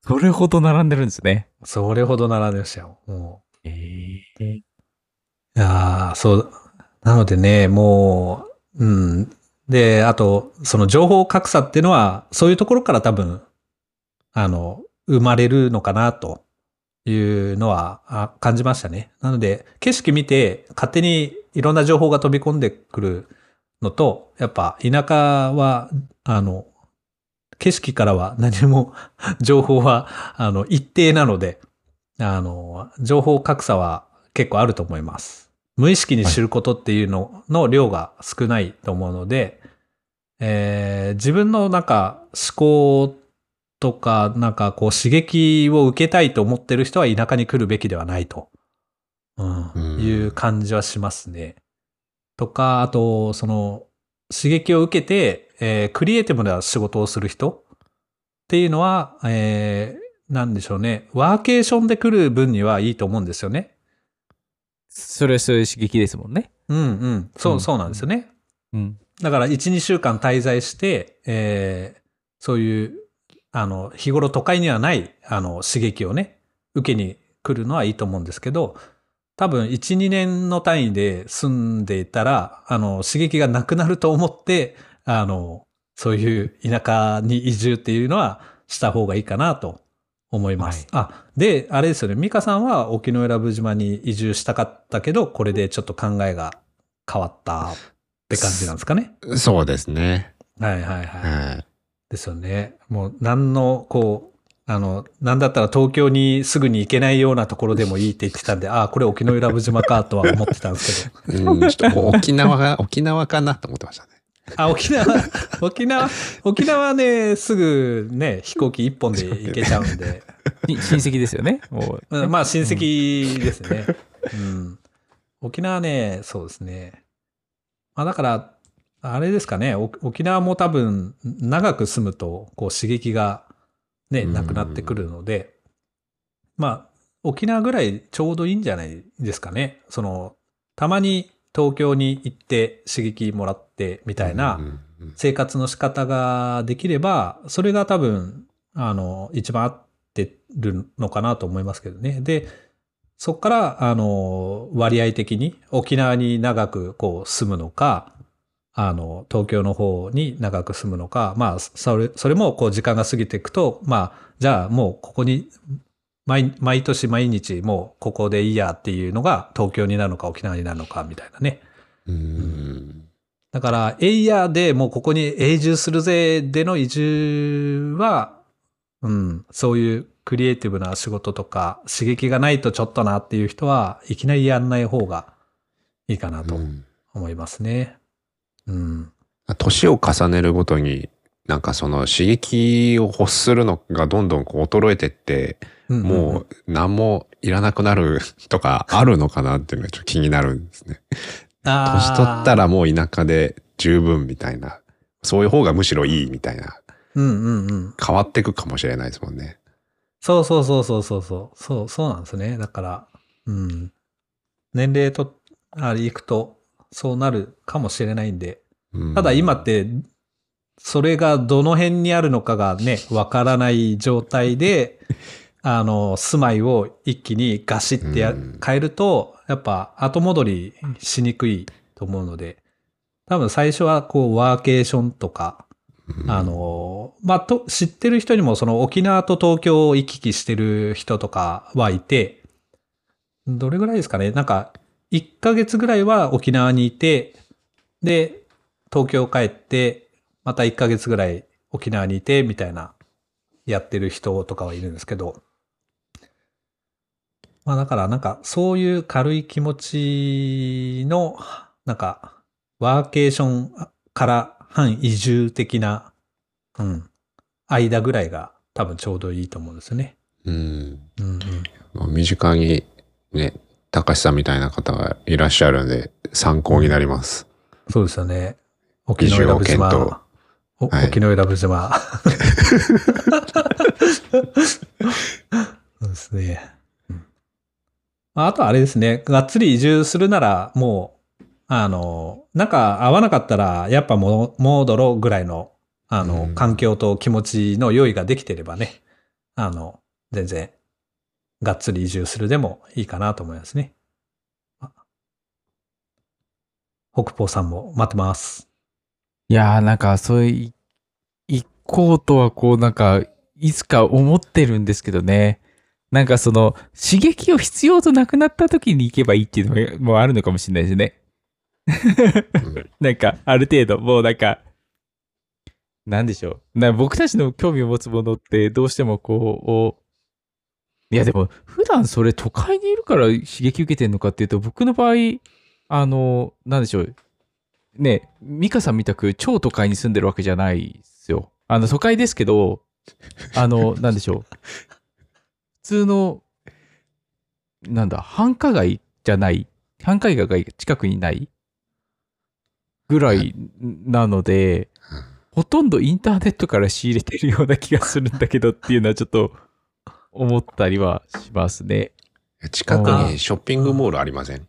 それほど並んでるんですね。それほど並んでましたよ。もええ。う。いやーそう。なのでね、もう、うん。で、あと、その情報格差っていうのは、そういうところから多分、あの、生まれるのかなというのはあ感じましたね。なので、景色見て勝手にいろんな情報が飛び込んでくるのと、やっぱ田舎は、あの、景色からは何も 情報は、あの、一定なので、あの、情報格差は結構あると思います。無意識に知ることっていうのの量が少ないと思うので、えー自分のなんか思考とか、なんかこう刺激を受けたいと思ってる人は田舎に来るべきではないと、うんうんいう感じはしますね。とか、あと、その刺激を受けて、えークリエイティブな仕事をする人っていうのは、えーなんでしょうね。ワーケーションで来る分にはいいと思うんですよね。それはそういう刺激ですもんね。うんうん。そう、うんそうなんですよね。うん。だから1、2週間滞在して、えーそういう、あの、日頃都会にはない、あの、刺激をね、受けに来るのはいいと思うんですけど、多分1、2年の単位で住んでいたら、あの、刺激がなくなると思って、あの、そういう田舎に移住っていうのはした方がいいかなと思います。あ、で、あれですよね。美香さんは沖永良部島に移住したかったけど、これでちょっと考えが変わったって感じなんですかね。そうですね。はいはいはい。はい。ですよね。もう何の、こう、あの、なんだったら東京にすぐに行けないようなところでもいいって言ってたんで、ああ、これ沖永良部島かとは思ってたんですけど。うん、ちょっと 沖縄が、沖縄かなと思ってましたね。あ、沖縄、沖縄、沖縄ね、すぐね、飛行機一本で行けちゃうんで。し親戚ですよね？まあ親戚ですね。うん。沖縄ね、そうですね。まあだから、あれですかね、お沖縄も多分、長く住むと、こう刺激がね、うんなくなってくるので、まあ、沖縄ぐらいちょうどいいんじゃないですかね。その、たまに東京に行って刺激もらってみたいな、生活の仕方ができれば、それが多分、あの、一番合ってるのかなと思いますけどね。で、そこから、あの、割合的に沖縄に長くこう住むのか、あの、東京の方に長く住むのか、まあ、それ、それもこう時間が過ぎていくと、まあ、じゃあもうここに、毎、毎年毎日もうここでいいやっていうのが東京になるのか沖縄になるのかみたいなね。うんだから、エイヤーでもうここに永住するぜでの移住は、うん、そういうクリエイティブな仕事とか刺激がないとちょっとなっていう人はいきなりやんない方がいいかなとうん思いますね。うん。年を重ねるごとに、なんかその刺激を欲するのがどんどんこう衰えてって、うんもう何もいらなくなるとかあるのかなっていうのがちょっと気になるんですね。年取ったら、らもう田舎で十分みたいな。そういう方がむしろいいみたいな。うんうんうん。変わっていくかもしれないですもんね。そうそうそうそうそうそう。そう、そうなんですね。だから、うん。年齢と、あれ、いくと、そうなるかもしれないんで、うん。ただ今って、それがどの辺にあるのかがね、わからない状態で、あの、住まいを一気にガシって変えると、やっぱ後戻りしにくいと思うので、多分最初はこうワーケーションとか、うん。あの、まあ、と、知ってる人にもその沖縄と東京を行き来してる人とかはいて、どれぐらいですかね。なんか、1ヶ月ぐらいは沖縄にいて、で、東京帰って、また1ヶ月ぐらい沖縄にいて、みたいな、やってる人とかはいるんですけど、まあだからなんか、そういう軽い気持ちの、なんか、ワーケーションから半移住的な、うん、間ぐらいが多分ちょうどいいと思うんですよね。うん。うんうん。身近にね、高橋さんみたいな方がいらっしゃるんで、参考になります。そうですよね。沖永良部移住を検討島。おはい沖永良部島。そうですね。うんあとあれですね。がっつり移住するなら、もう、あの、なんか合わなかったら、やっぱもう戻ろうぐらいの、あの、うん環境と気持ちの用意ができてればね、あの、全然、がっつり移住するでもいいかなと思いますね。あ。北方さんも待ってます。いやーなんかそういう行こうとはこうなんかいつか思ってるんですけどね。なんかその刺激を必要となくなった時に行けばいいっていうのももうあるのかもしれないですね。うん。なんかある程度もうなんかなんでしょう。な僕たちの興味を持つものってどうしてもこういやでも普段それ都会にいるから刺激受けてんのかっていうと僕の場合あのなんでしょう。ね美香さんみたく超都会に住んでるわけじゃないですよ。あの都会ですけどあの なんでしょう。普通のなんだ繁華街じゃない繁華街が近くにないぐらいなので、ほとんどインターネットから仕入れてるような気がするんだけどっていうのはちょっと思ったりはしますね。近くにショッピングモールありません？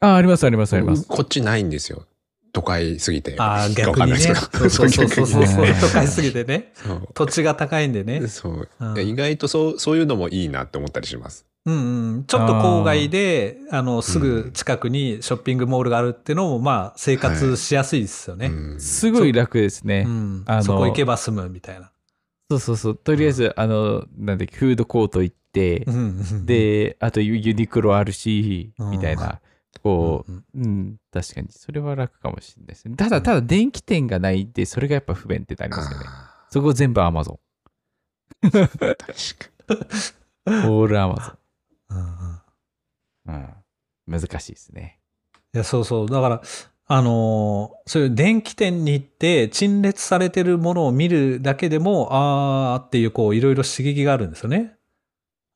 あ、ありますありますあります。こっちないんですよ。都会すぎて。ああ、わ逆にね。かんないですけど そうそうそうそうそう。都会すぎてね。そう土地が高いんでね。そううん意外とそうそういうのもいいなって思ったりします。うんうん。ちょっと郊外で、あの、すぐ近くにショッピングモールがあるっていうのも、まあ、生活しやすいですよね。うんすごい楽ですね。うんあのそこ行けば済むみたいな。そうそうそう。とりあえず、あの、なんだっけ、フードコート行って、で、あとユユニクロあるし、うんみたいな。こうんう、うん、確かに。それは楽かもしれないですね。ただ、ただ、電気店がないんで、それがやっぱ不便ってなりますよね。あそこ全部アマゾー確かン。オールアマゾン。うん。難しいですね。いや、そうそう。だから、あのーそういう電気店に行って陳列されてるものを見るだけでも、あーっていう、こう、いろいろ刺激があるんですよね。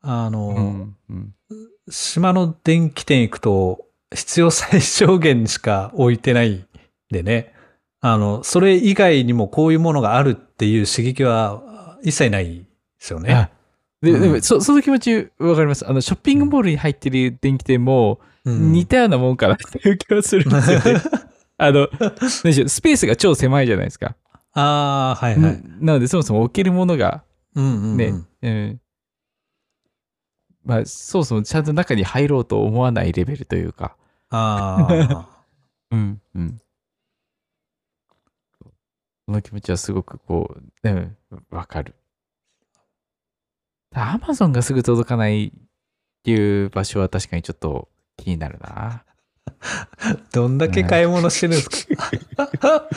あのーうん。うん。島の電気店行くと、必要最小限しか置いてないんでね。あの、それ以外にもこういうものがあるっていう刺激は一切ないですよねあ。で、うんでもそ、その気持ちわかります？あの、ショッピングモールに入ってる電気店も、うん似たようなもんかなって いう気がするんですよね。あの、何でしょう、スペースが超狭いじゃないですか。ああ、はいはい。なので、そもそも置けるものがね、うん。まあ、そもそもちゃんと中に入ろうと思わないレベルというか。ああ。うん、うん。その気持ちはすごくこう、うん、わかる。アマゾンがすぐ届かないっていう場所は確かにちょっと気になるな。どんだけ買い物してるんですか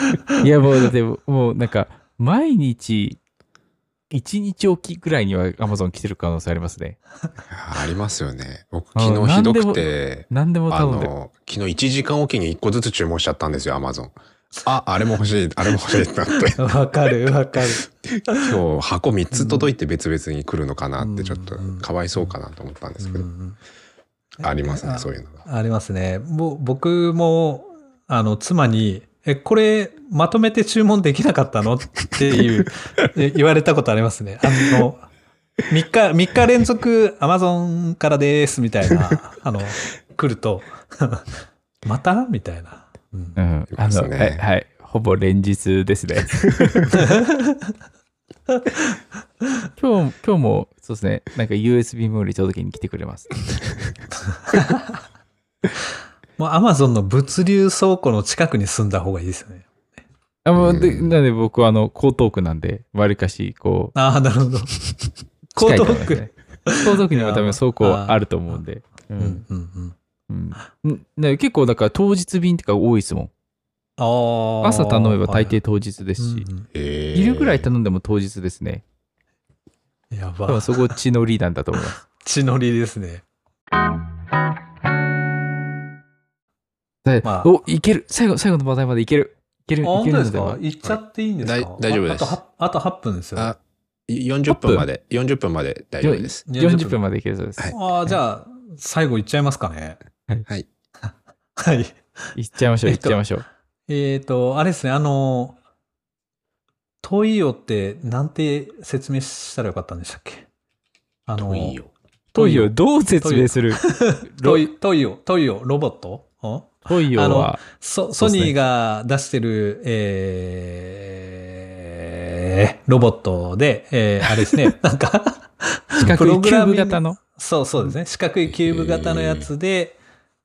いやもうだってもうなんか毎日1日おきぐらいにはアマゾン来てる可能性ありますね。ありますよね。僕あ昨日ひどくて、何でもあ頼んでる。の、昨日1時間おきに1個ずつ注文しちゃったんですよ、アマゾン。あ、あれも欲しい、あれも欲しいってなって。わかるわかる。今日箱3つ届いて別々に来るのかなってちょっとうんかわいそうかなと思ったんですけど、うんありますね、あそういうのが。ありますね。もう僕も、あの、妻に、え、これ、まとめて注文できなかったのっていう、え言われたことありますね。あの、3日、3日連続 Amazon からです、みたいな、あの、来ると、また？みたいな。うんうん。あの、はい、はい。ほぼ連日ですね。今日、今日も、そうですね。なんか USB メモリ届けに来てくれます。もう Amazon の物流倉庫の近くに住んだ方がいいですよね。あもうでうんなんで僕はあの、江東区なんで、わりかし、こう、ああ、なるほど。江東区。江東区にも多分倉庫あると思うんで。ううんんうんうん。うん結構だから当日便とか多いですもん。ああ。朝頼めば大抵当日ですし、うんえー昼ぐらい頼んでも当日ですね。うんやば。そこ血のりなんだと思います。血のりですね。でまあお、いける最後、最後の話題までいける。いける、い本ける当ですか？のでは。行っちゃっていいんですか、はい大大丈夫ですああとはあと8分ですよ。ああ、40分まで、40分まで大丈夫です。40分までいけるそうです。はいあー、じゃあ、最後行っちゃいますかね。はい。はい。いっちゃいましょう、いえっちゃいましょう。えっ、と、あれですね、あの、トイオってなんて説明したらよかったんでしたっけ？あの、いいよ。トイオ、どう説明する？トイトイオ、トイオ、ロボット？ん？トイオは、ソソニーが出してる、えー、ロボットで、えー、あれですね、なんか、四角いキューブ型の？そうそうですね。四角いキューブ型のやつで、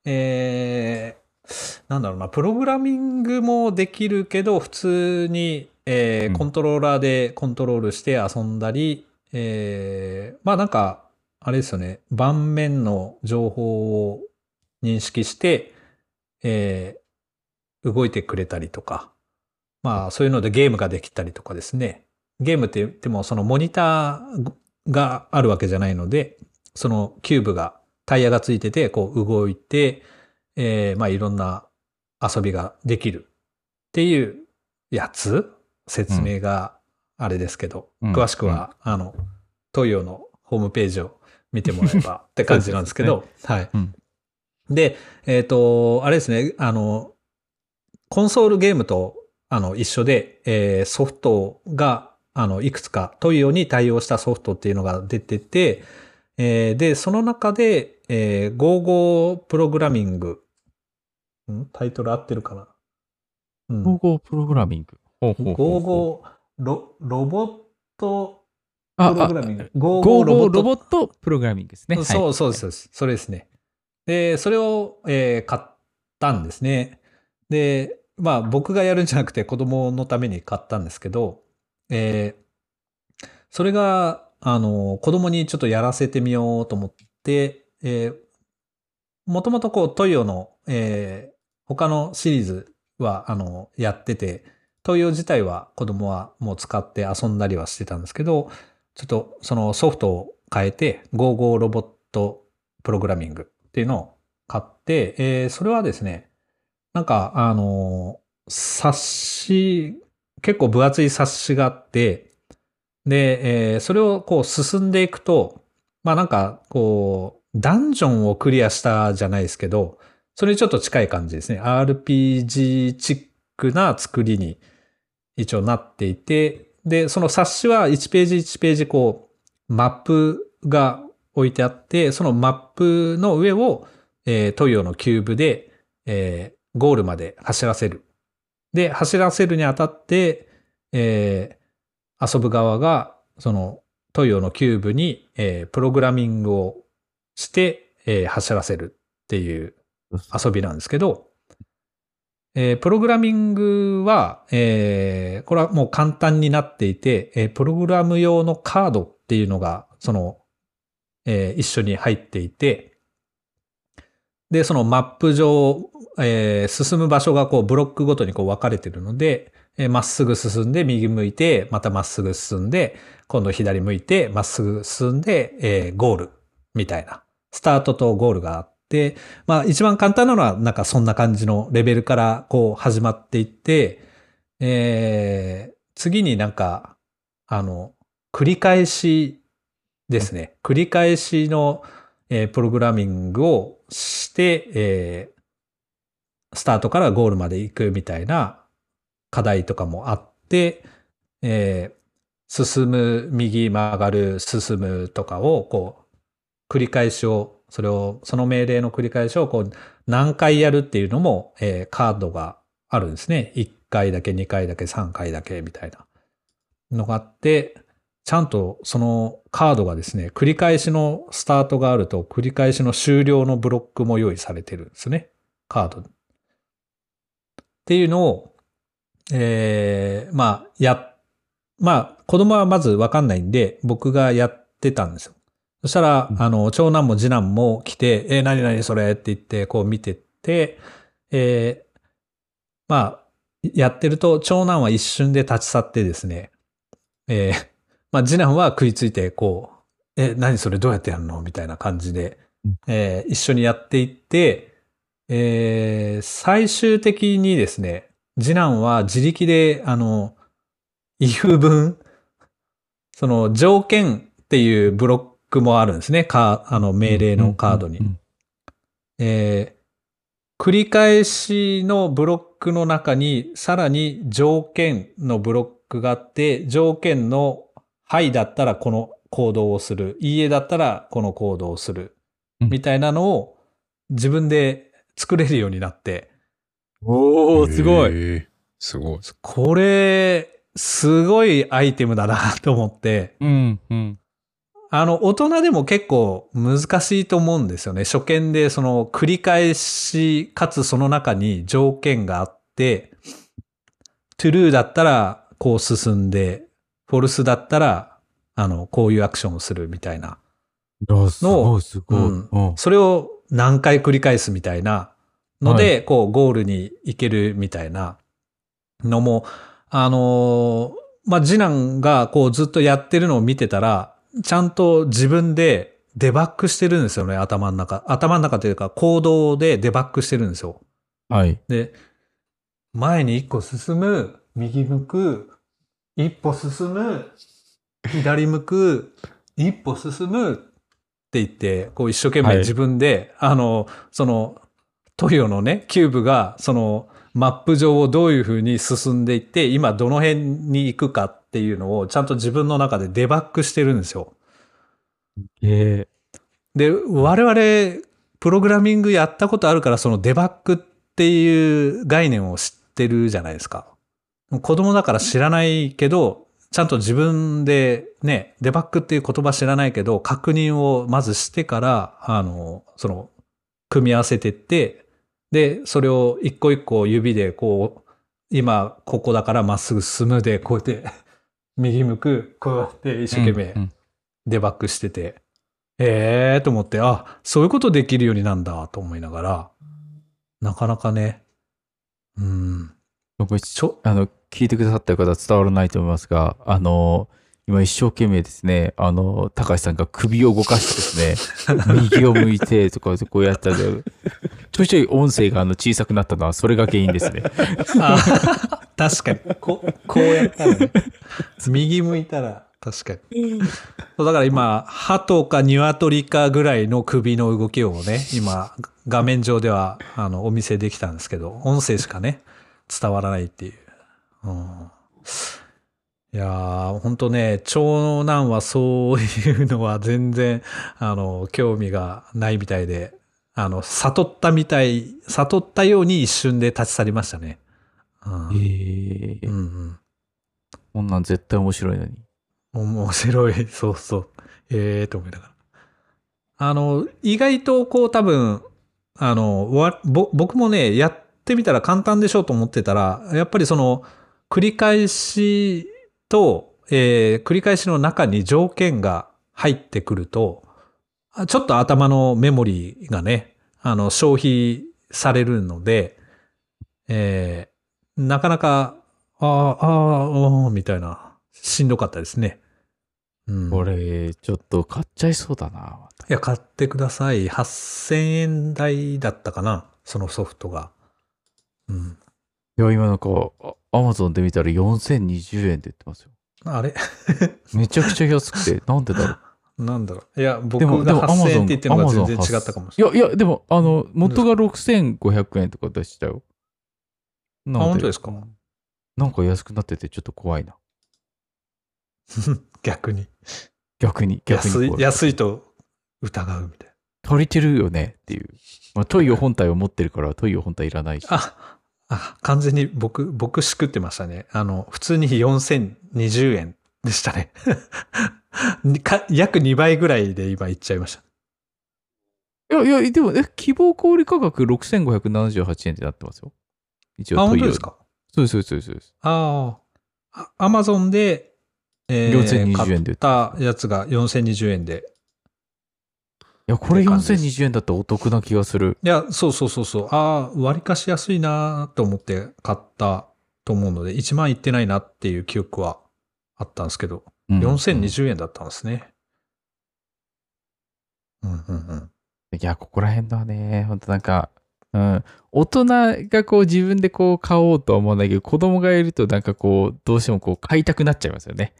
えー、なんだろうな、プログラミングもできるけど、普通に、えーうんコントローラーでコントロールして遊んだり、えー、まあなんか、あれですよね、盤面の情報を認識して、えー動いてくれたりとか、まあそういうのでゲームができたりとかですね。ゲームって言ってもそのモニターがあるわけじゃないので、そのキューブが、タイヤがついてて、こう動いて、えーまあいろんな遊びができるっていうやつ？説明があれですけど、うん。詳しくは、あの、トイオのホームページを見てもらえば って感じなんですけど、はい。うん。で、えっ、と、あれですね、あの、コンソールゲームとあの一緒で、えーソフトがあのいくつかトイオに対応したソフトっていうのが出てて、えーで、その中で、えー、55プログラミング。ん？タイトル合ってるかな？うん。統合プログラミング。ほうほうほうほう55ロロボットあプログラミング。55 55ロボットロボットプログラミングですね。そうはいそうですそうです。それですね。で、それを、えー買ったんですね。で、まあ僕がやるんじゃなくて子供のために買ったんですけど、えーそれが、あの、子供にちょっとやらせてみようと思って、えーもともとこうトイオの、えー他のシリーズは、あの、やってて、トイオ自体は子供はもう使って遊んだりはしてたんですけど、ちょっとそのソフトを変えて、55ロボットプログラミングっていうのを買って、えーそれはですね、なんか、あの、冊子、結構分厚い冊子があって、で、えーそれをこう進んでいくと、まあなんか、こう、ダンジョンをクリアしたじゃないですけど、それにちょっと近い感じですね。RPG チックな作りに一応なっていて、で、その冊子は1ページ1ページこう、マップが置いてあって、そのマップの上を、えー toio のキューブで、えーゴールまで走らせる。で、走らせるにあたって、えー遊ぶ側が、その toio のキューブに、えープログラミングをして、えー走らせるっていう遊びなんですけど、えープログラミングは、えーこれはもう簡単になっていて、えープログラム用のカードっていうのが、その、えー一緒に入っていて、で、そのマップ上、えー進む場所がこうブロックごとにこう分かれてるので、まっすぐ進んで右向いて、またまっすぐ進んで、今度左向いて、まっすぐ進んで、えゴールみたいな。スタートとゴールがあって、まあ一番簡単なのはなんかそんな感じのレベルからこう始まっていって、えー次になんか、あの、繰り返しですね。繰り返しの、えープログラミングをして、えースタートからゴールまで行くみたいな課題とかもあって、えー進む、右曲がる、進むとかを、こう、繰り返しを、それを、その命令の繰り返しを、こう、何回やるっていうのも、えーカードがあるんですね。1回だけ、2回だけ、3回だけ、みたいなのがあって、ちゃんとそのカードがですね、繰り返しのスタートがあると、繰り返しの終了のブロックも用意されてるんですね。カード。っていうのを、えー、まあ、や、まあ、子供はまずわかんないんで、僕がやってたんですよ。そしたら、うんあの、長男も次男も来て、えー、何々それって言って、こう見てって、えー、まあ、やってると、長男は一瞬で立ち去ってですね、えー、まあ、次男は食いついて、こう、え、何それどうやってやるのみたいな感じでうん、えー一緒にやっていって、えー最終的にですね、次男は自力で、あの、if 文、その条件っていうブロックもあるんですね。か、あの命令のカードに。えー繰り返しのブロックの中にさらに条件のブロックがあって、条件のはいだったらこの行動をする、いいえだったらこの行動をする、うん。みたいなのを自分で作れるようになって、おー、すごい。すごい。これ、すごいアイテムだなと思って、うん、うん。あの、大人でも結構難しいと思うんですよね。初見でその繰り返し、かつその中に条件があって、true だったらこう進んで、false だったら、あの、こういうアクションをするみたいな。いやすごい、すごい。うんうんそれを何回繰り返すみたいなので、こう、ゴールに行けるみたいなのも、あのーまあ、次男がこうずっとやってるのを見てたら、ちゃんと自分でデバッグしてるんですよね、頭の中。頭の中というか、行動でデバッグしてるんですよ。はい。で、前に一個進む、右向く、一歩進む、左向く、一歩進むって言って、こう一生懸はい命自分で、あの、その、トリオのね、キューブが、その、マップ上をどういう風に進んでいって、今どの辺に行くかっていうのを、ちゃんと自分の中でデバッグしてるんですよ。えで、我々、プログラミングやったことあるから、そのデバッグっていう概念を知ってるじゃないですか。子供だから知らないけど、ちゃんと自分でね、デバッグっていう言葉知らないけど、確認をまずしてから、あの、その、組み合わせてって、で、それを一個一個指でこう、今ここだからまっすぐ進むで、こうやって、右向く、こうやって一生懸命うんうん。デバッグしてて、ええーと思って、あ、そういうことできるようになんだと思いながら、なかなかね、うん、これちょ、あの、聞いてくださった方は伝わらないと思いますが、あの、今一生懸命ですね、あの、高橋さんが首を動かしてですね、右を向いてとかこうやったら、ちょいちょい音声があの小さくなったのはそれが原因ですね。あ確かに。ここうやったらね。右向いたら、確かに。そうだから今、鳩か鶏かぐらいの首の動きをね、今、画面上では、あの、お見せできたんですけど、音声しかね、伝わらないっていう。うん、いやー、ほんとね、長男はそういうのは全然、あの、興味がないみたいで、あの、悟ったみたい、悟ったように一瞬で立ち去りましたね。うんええうんうん。こんなん絶対面白いのに。面白い。そうそう。ええと思いながら。あの、意外とこう多分、あの、わぼ僕もね、やってみたら簡単でしょうと思ってたら、やっぱりその、繰り返しと、えー繰り返しの中に条件が入ってくると、あちょっと頭のメモリーがね、あの、消費されるので、えーなかなか、ああ、ああ、ああ、みたいな、しんどかったですね。うん。これ、ちょっと買っちゃいそうだな。いや、買ってください。8000円台だったかなそのソフトが。うん。いや、今なんか、アマゾンで見たら4020円って言ってますよ。あれ？めちゃくちゃ安くて、なんでだろう？なんだろう。いや、僕がも、ア8000マゾン円って言ってるのが全然違ったかもしれない。いや、いや、でも、あの、元が6500円とか出したよ。なの本当ですか？なんか安くなっててちょっと怖いな。逆に。逆に、逆に安い。安いと疑うみたい足りてるよねっていう。まあ、トイオ本体を持ってるから、トイオ本体いらないし。な。あ、あ、完全に僕、僕しくってましたね。あの、普通に4020円でしたね。に か約2倍ぐらいで今言っちゃいました。いや、いや、でも、え、希望小売価格6578円ってなってますよ。一あ、応、トイオ本当ですか？そうです、そうです、そうです。ああ。アマゾンで、え4020円で買ったやつが4020円で。いや、これって感じです4020円だったらお得な気がする。いや、そうそうそうそう。ああ、割かし安いなと思って買ったと思うので、1万いってないなっていう記憶はあったんですけど、うん4020円だったんですね。うんうんうん。いや、ここら辺のはね、ほんとなんか、うん、大人がこう自分でこう買おうとは思わないけど、子供がいるとなんかこう、どうしてもこう買いたくなっちゃいますよね。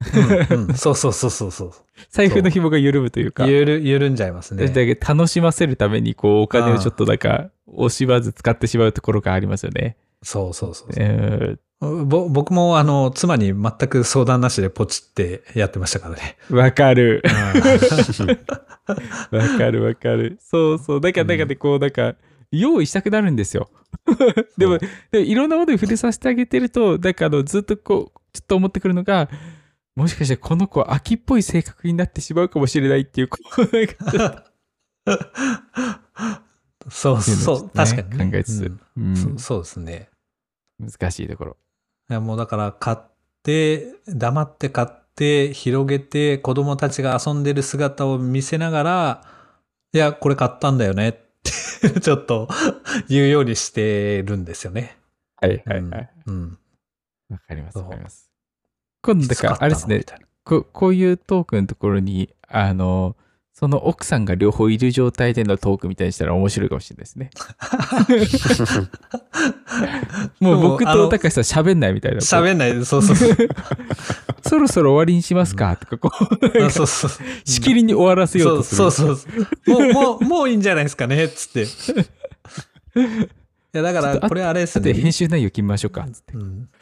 うんうん、そうそうそうそうそう。財布の紐が緩むというか。ゆる、緩んじゃいますね。だけど楽しませるためにこうお金をちょっとなんか惜しまず使ってしまうところがありますよね。そうそうそうそう。えぼ僕もあの、妻に全く相談なしでポチってやってましたからね。ーわかる。うんわかるわかる。そうそう。だから、だからね、こうなんか、用意したくなるんですよ。でも、でもいろんなものに触れさせてあげてると、なんかあの、ずっとこう、ちょっと思ってくるのが、もしかしてこの子は秋っぽい性格になってしまうかもしれないっていう、こう、なんかちょっとそうそう、ね確かにね、考えつつ、うんうんそそうですね。難しいところ。いやもうだから買って、黙って買って、広げて、子供たちが遊んでる姿を見せながら、いや、これ買ったんだよねって、ちょっと言うようにしてるんですよね。はいはいはい。うん。うんわかりますわかります。今度だから、あれですねここういうトークのところに、あの、その奥さんが両方いる状態でのトークみたいにしたら面白いかもしれないですね。もう僕と高橋さん喋んないみたいな。喋んない。そうそうそう。そろそろ終わりにしますか？とか、こう、あそうそう。しきりに終わらせようとする。そうそうそう。もう、もう、もういいんじゃないですかね、つって。いや、だから、これあれですね。編集内容決めましょうか。つってうん。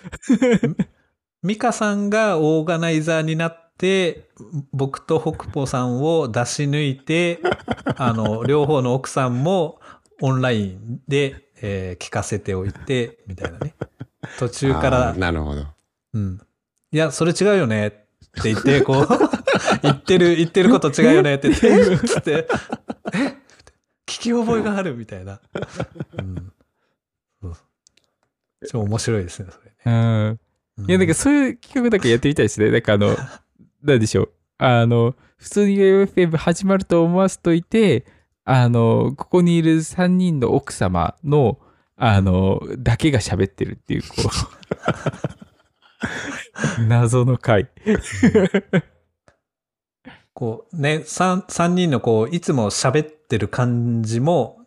ミカさんがオーガナイザーになって、僕と北ポさんを出し抜いて、あの、両方の奥さんもオンラインで、えー聞かせておいて、みたいなね。途中かあらー、なるほど。うん。いや、それ違うよねって言って、こう、言ってる、言ってること違うよねって言って、え？って、え？聞き覚えがあるみたいな。うん。そう超面白いですね、それね。うん。いや、なんかそういう企画だけやってみたいですね。なんかあの、なんでしょう。あの、普通に UFM 始まると思わせといて、あの、ここにいる3人の奥様の、あの、だけが喋ってるっていう、こう、謎の回。こうね、三三人のこう、いつも喋ってる感じも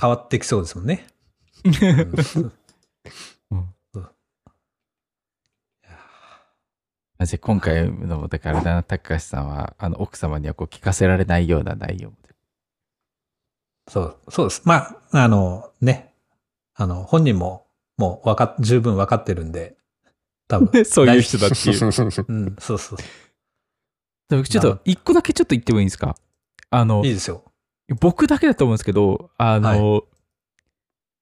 変わってきそうですもんね。うんあじゃあ今回の、だから、な高橋さんは、あの、奥様にはこう聞かせられないような内容で。そう、そうです。まあ、あの、ね。あの、本人ももうわかっ、十分分かってるんで、多分。そういう人だっていう。うん、そうそう。でもちょっと、一個だけちょっと言ってもいいですか？あのいい、ですよ。僕だけだと思うんですけど、あの、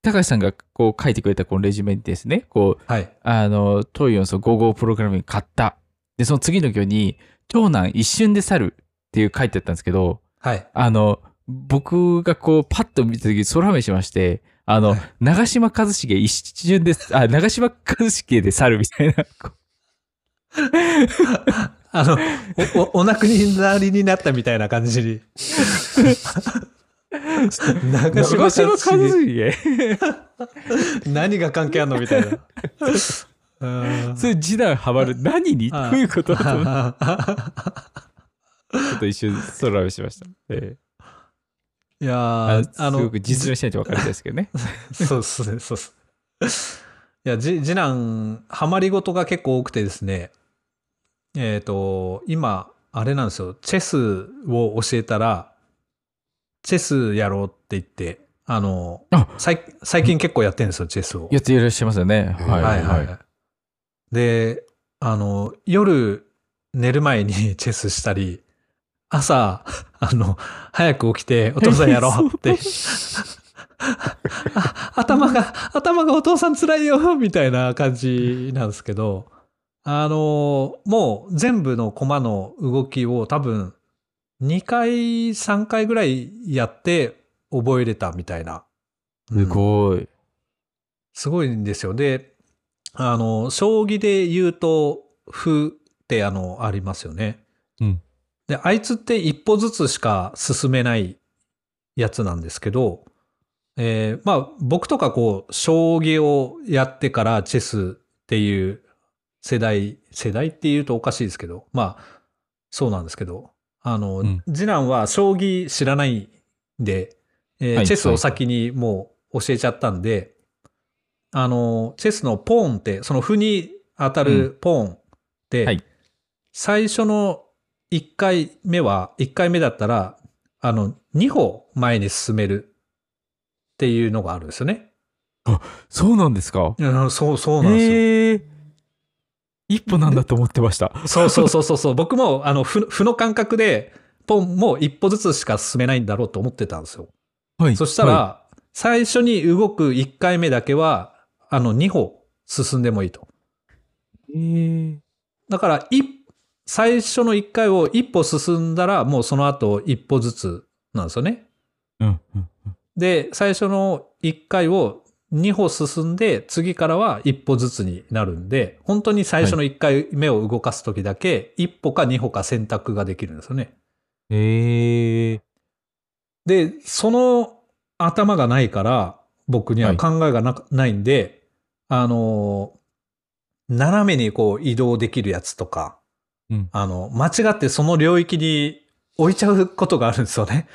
高橋さんがこう書いてくれたこのレジュメにですね、こう、はい。あの、トイオンその55プログラミング買った。で、その次の行に、長男一瞬で去るっていう書いてあったんですけど、はい。あの、僕がこう、パッと見た時、空目しまして、あの、はい長嶋一茂一瞬で、あ、長嶋一茂で去るみたいな。こ あの、お、お、お亡くなりになったみたいな感じに。う 長嶋一茂 何が関係あんのみたいな。うんそういう示談はまる。何に？どあういうこと？ちょっと一瞬空目しました。ええいやあの、すごく実践しないと分かりたいですけどね。そうっすね、そうっす。いや、じ次男、ハマりごとが結構多くてですね、えっ、と、今、あれなんですよ、チェスを教えたら、チェスやろうって言って、あの、あ最最近結構やってるんですよ、チェスを。やっていらっしゃいますよね。はいはいはい。で、あの、夜寝る前に チェスしたり、朝、あの、早く起きてお父さんやろうって。あ頭が、頭がお父さん辛いよみたいな感じなんですけど、あの、もう全部のコマの動きを多分2回、3回ぐらいやって覚えれたみたいな。すごい。すごいんですよ。で、あの、将棋で言うと、歩ってあの、ありますよね。うん。で、あいつって一歩ずつしか進めないやつなんですけど、えーまあ、僕とかこう、将棋をやってからチェスっていう世代、世代っていうとおかしいですけど、まあ、そうなんですけど、あの、うん次男は将棋知らないんで、えーはいチェスを先にもう教えちゃったんで、あの、チェスのポーンって、その歩に当たるポーンって、はい最初の1回目は、1回目だったら、あの、2歩前に進めるっていうのがあるんですよね。そうなんですか？うんそう、そうなんですよ。へえ。一歩なんだと思ってました。そうそうそうそうそう。僕も、あの、負負の感覚で、ポンも一歩ずつしか進めないんだろうと思ってたんですよ。はい。そしたら、は最初に動く1回目だけは、あの、2歩進んでもいいと。え。だから、い最初の1回を一歩進んだら、もうその後一歩ずつなんですよね。うんうんうん。で、最初の1回を2歩進んで、次からは一歩ずつになるんで、本当に最初の1回目を動かすときだけ、1歩か2歩か選択ができるんですよね。へえ。で、その頭がないから、僕には考えがな,、ないんで、あの、斜めにこう移動できるやつとか、うんあの、間違ってその領域に置いちゃうことがあるんですよね。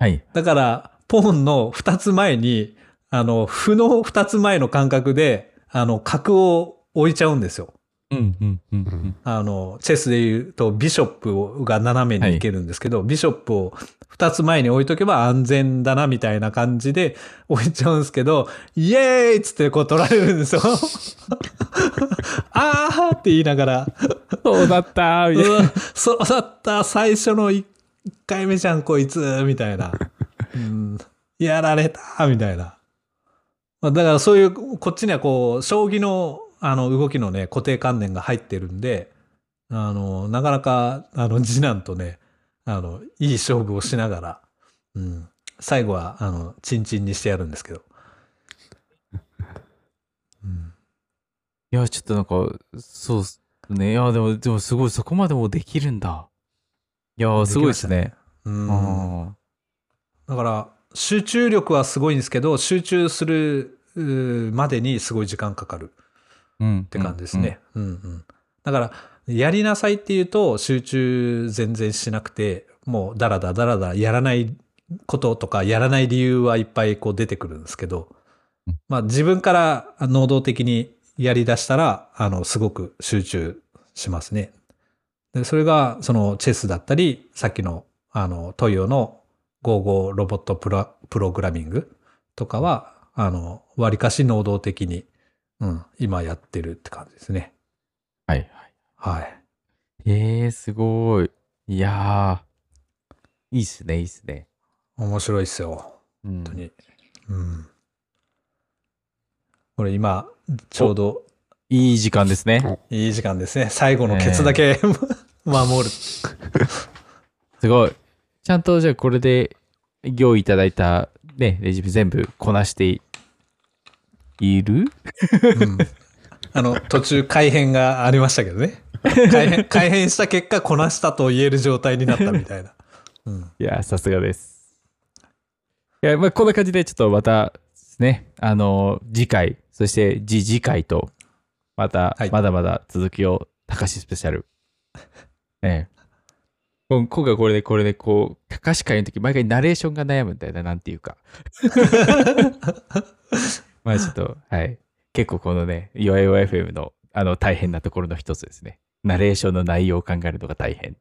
はい。だから、ポーンの2つ前に、あの、歩の2つ前の感覚で、あの、角を置いちゃうんですよ。あの、チェスで言うと、ビショップが斜めに行けるんですけど、ビショップを2つ前に置いとけば安全だな、みたいな感じで 置いちゃうんですけど、イエーイっつってこう取られるんですよ。あーって言いながら、そうだったーみたいな。うんそうだった、最初の1回目じゃん、こいつ、みたいな。うん、やられた、みたいな。まあだからそういう、こっちにはこう、将棋のあの動きのね、固定観念が入ってるんで、あの、なかなか、あの、次男とね、あの、いい勝負をしながら、うん、最後は、あの、チンチンにしてやるんですけど。うんいや、ちょっとなんか、そうっすね。いや、でも、でもすごい、そこまでもできるんだ。いや、すごいですね。うんあだから、集中力はすごいんですけど、集中するまでにすごい時間かかる。っって感じですね。うんうんだから、やりなさいっていうと、集中全然しなくて、もうダラダラダラダラやらないこととか、やらない理由はいっぱいこう出てくるんですけどうん、まあ自分から能動的にやり出したら、あの、すごく集中しますね。でそれが、そのチェスだったり、さっきの、あの、トイオの55ロボットプロプログラミングとかは、あの、割かし能動的にうん、今やってるって感じですね。はい。はい。えー、すごい。いやー、いいっすね、いいっすね。面白いっすよ。うん本当に。うん。これ今、ちょうどいい時間ですね。いい時間ですね。最後のケツだけ、守る。すごい。ちゃんとじゃあこれで用意いただいたね、レシピ全部こなしている？うんあの、途中改変がありましたけどね。改変、改変した結果、こなしたと言える状態になったみたいな。うん。いや、さすがです。いや、まあ、こんな感じでちょっとまたですね、あの、次回、そして次次回と、またはい、まだまだ続きを、高しスペシャル。え今回これで、これで、こう、高し会の時、毎回ナレーションが悩むんだよな、なんていうか。まあちょっと、はい。結構このね、弱々 FM の、あの、大変なところの一つですね。ナレーションの内容を考えるのが大変。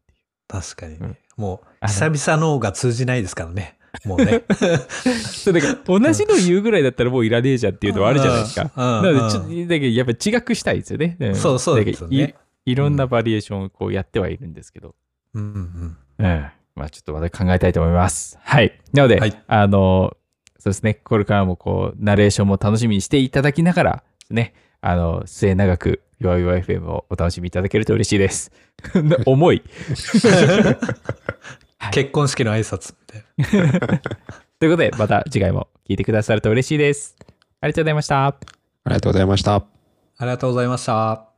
確かにね。うんもう、久々の方が通じないですからね。もうね。そうだから同じの言うぐらいだったらもういらねえじゃんっていうのはあるじゃないですか。うん。なうんのでちょっと、だけどやっぱ違くしたいですよね。んそうそうですよねいいろんなバリエーションをこうやってはいるんですけど。うんうんうん。まあちょっとまた考えたいと思います。はい。なので、はいあの、そうですね。これからもこう、ナレーションも楽しみにしていただきながら、ね、あの、末永く、弱々 FM をお楽しみいただけると嬉しいです。重い。はい結婚式の挨拶みたいな。ということで、また次回も聞いてくださると嬉しいです。ありがとうございました。ありがとうございました。ありがとうございました。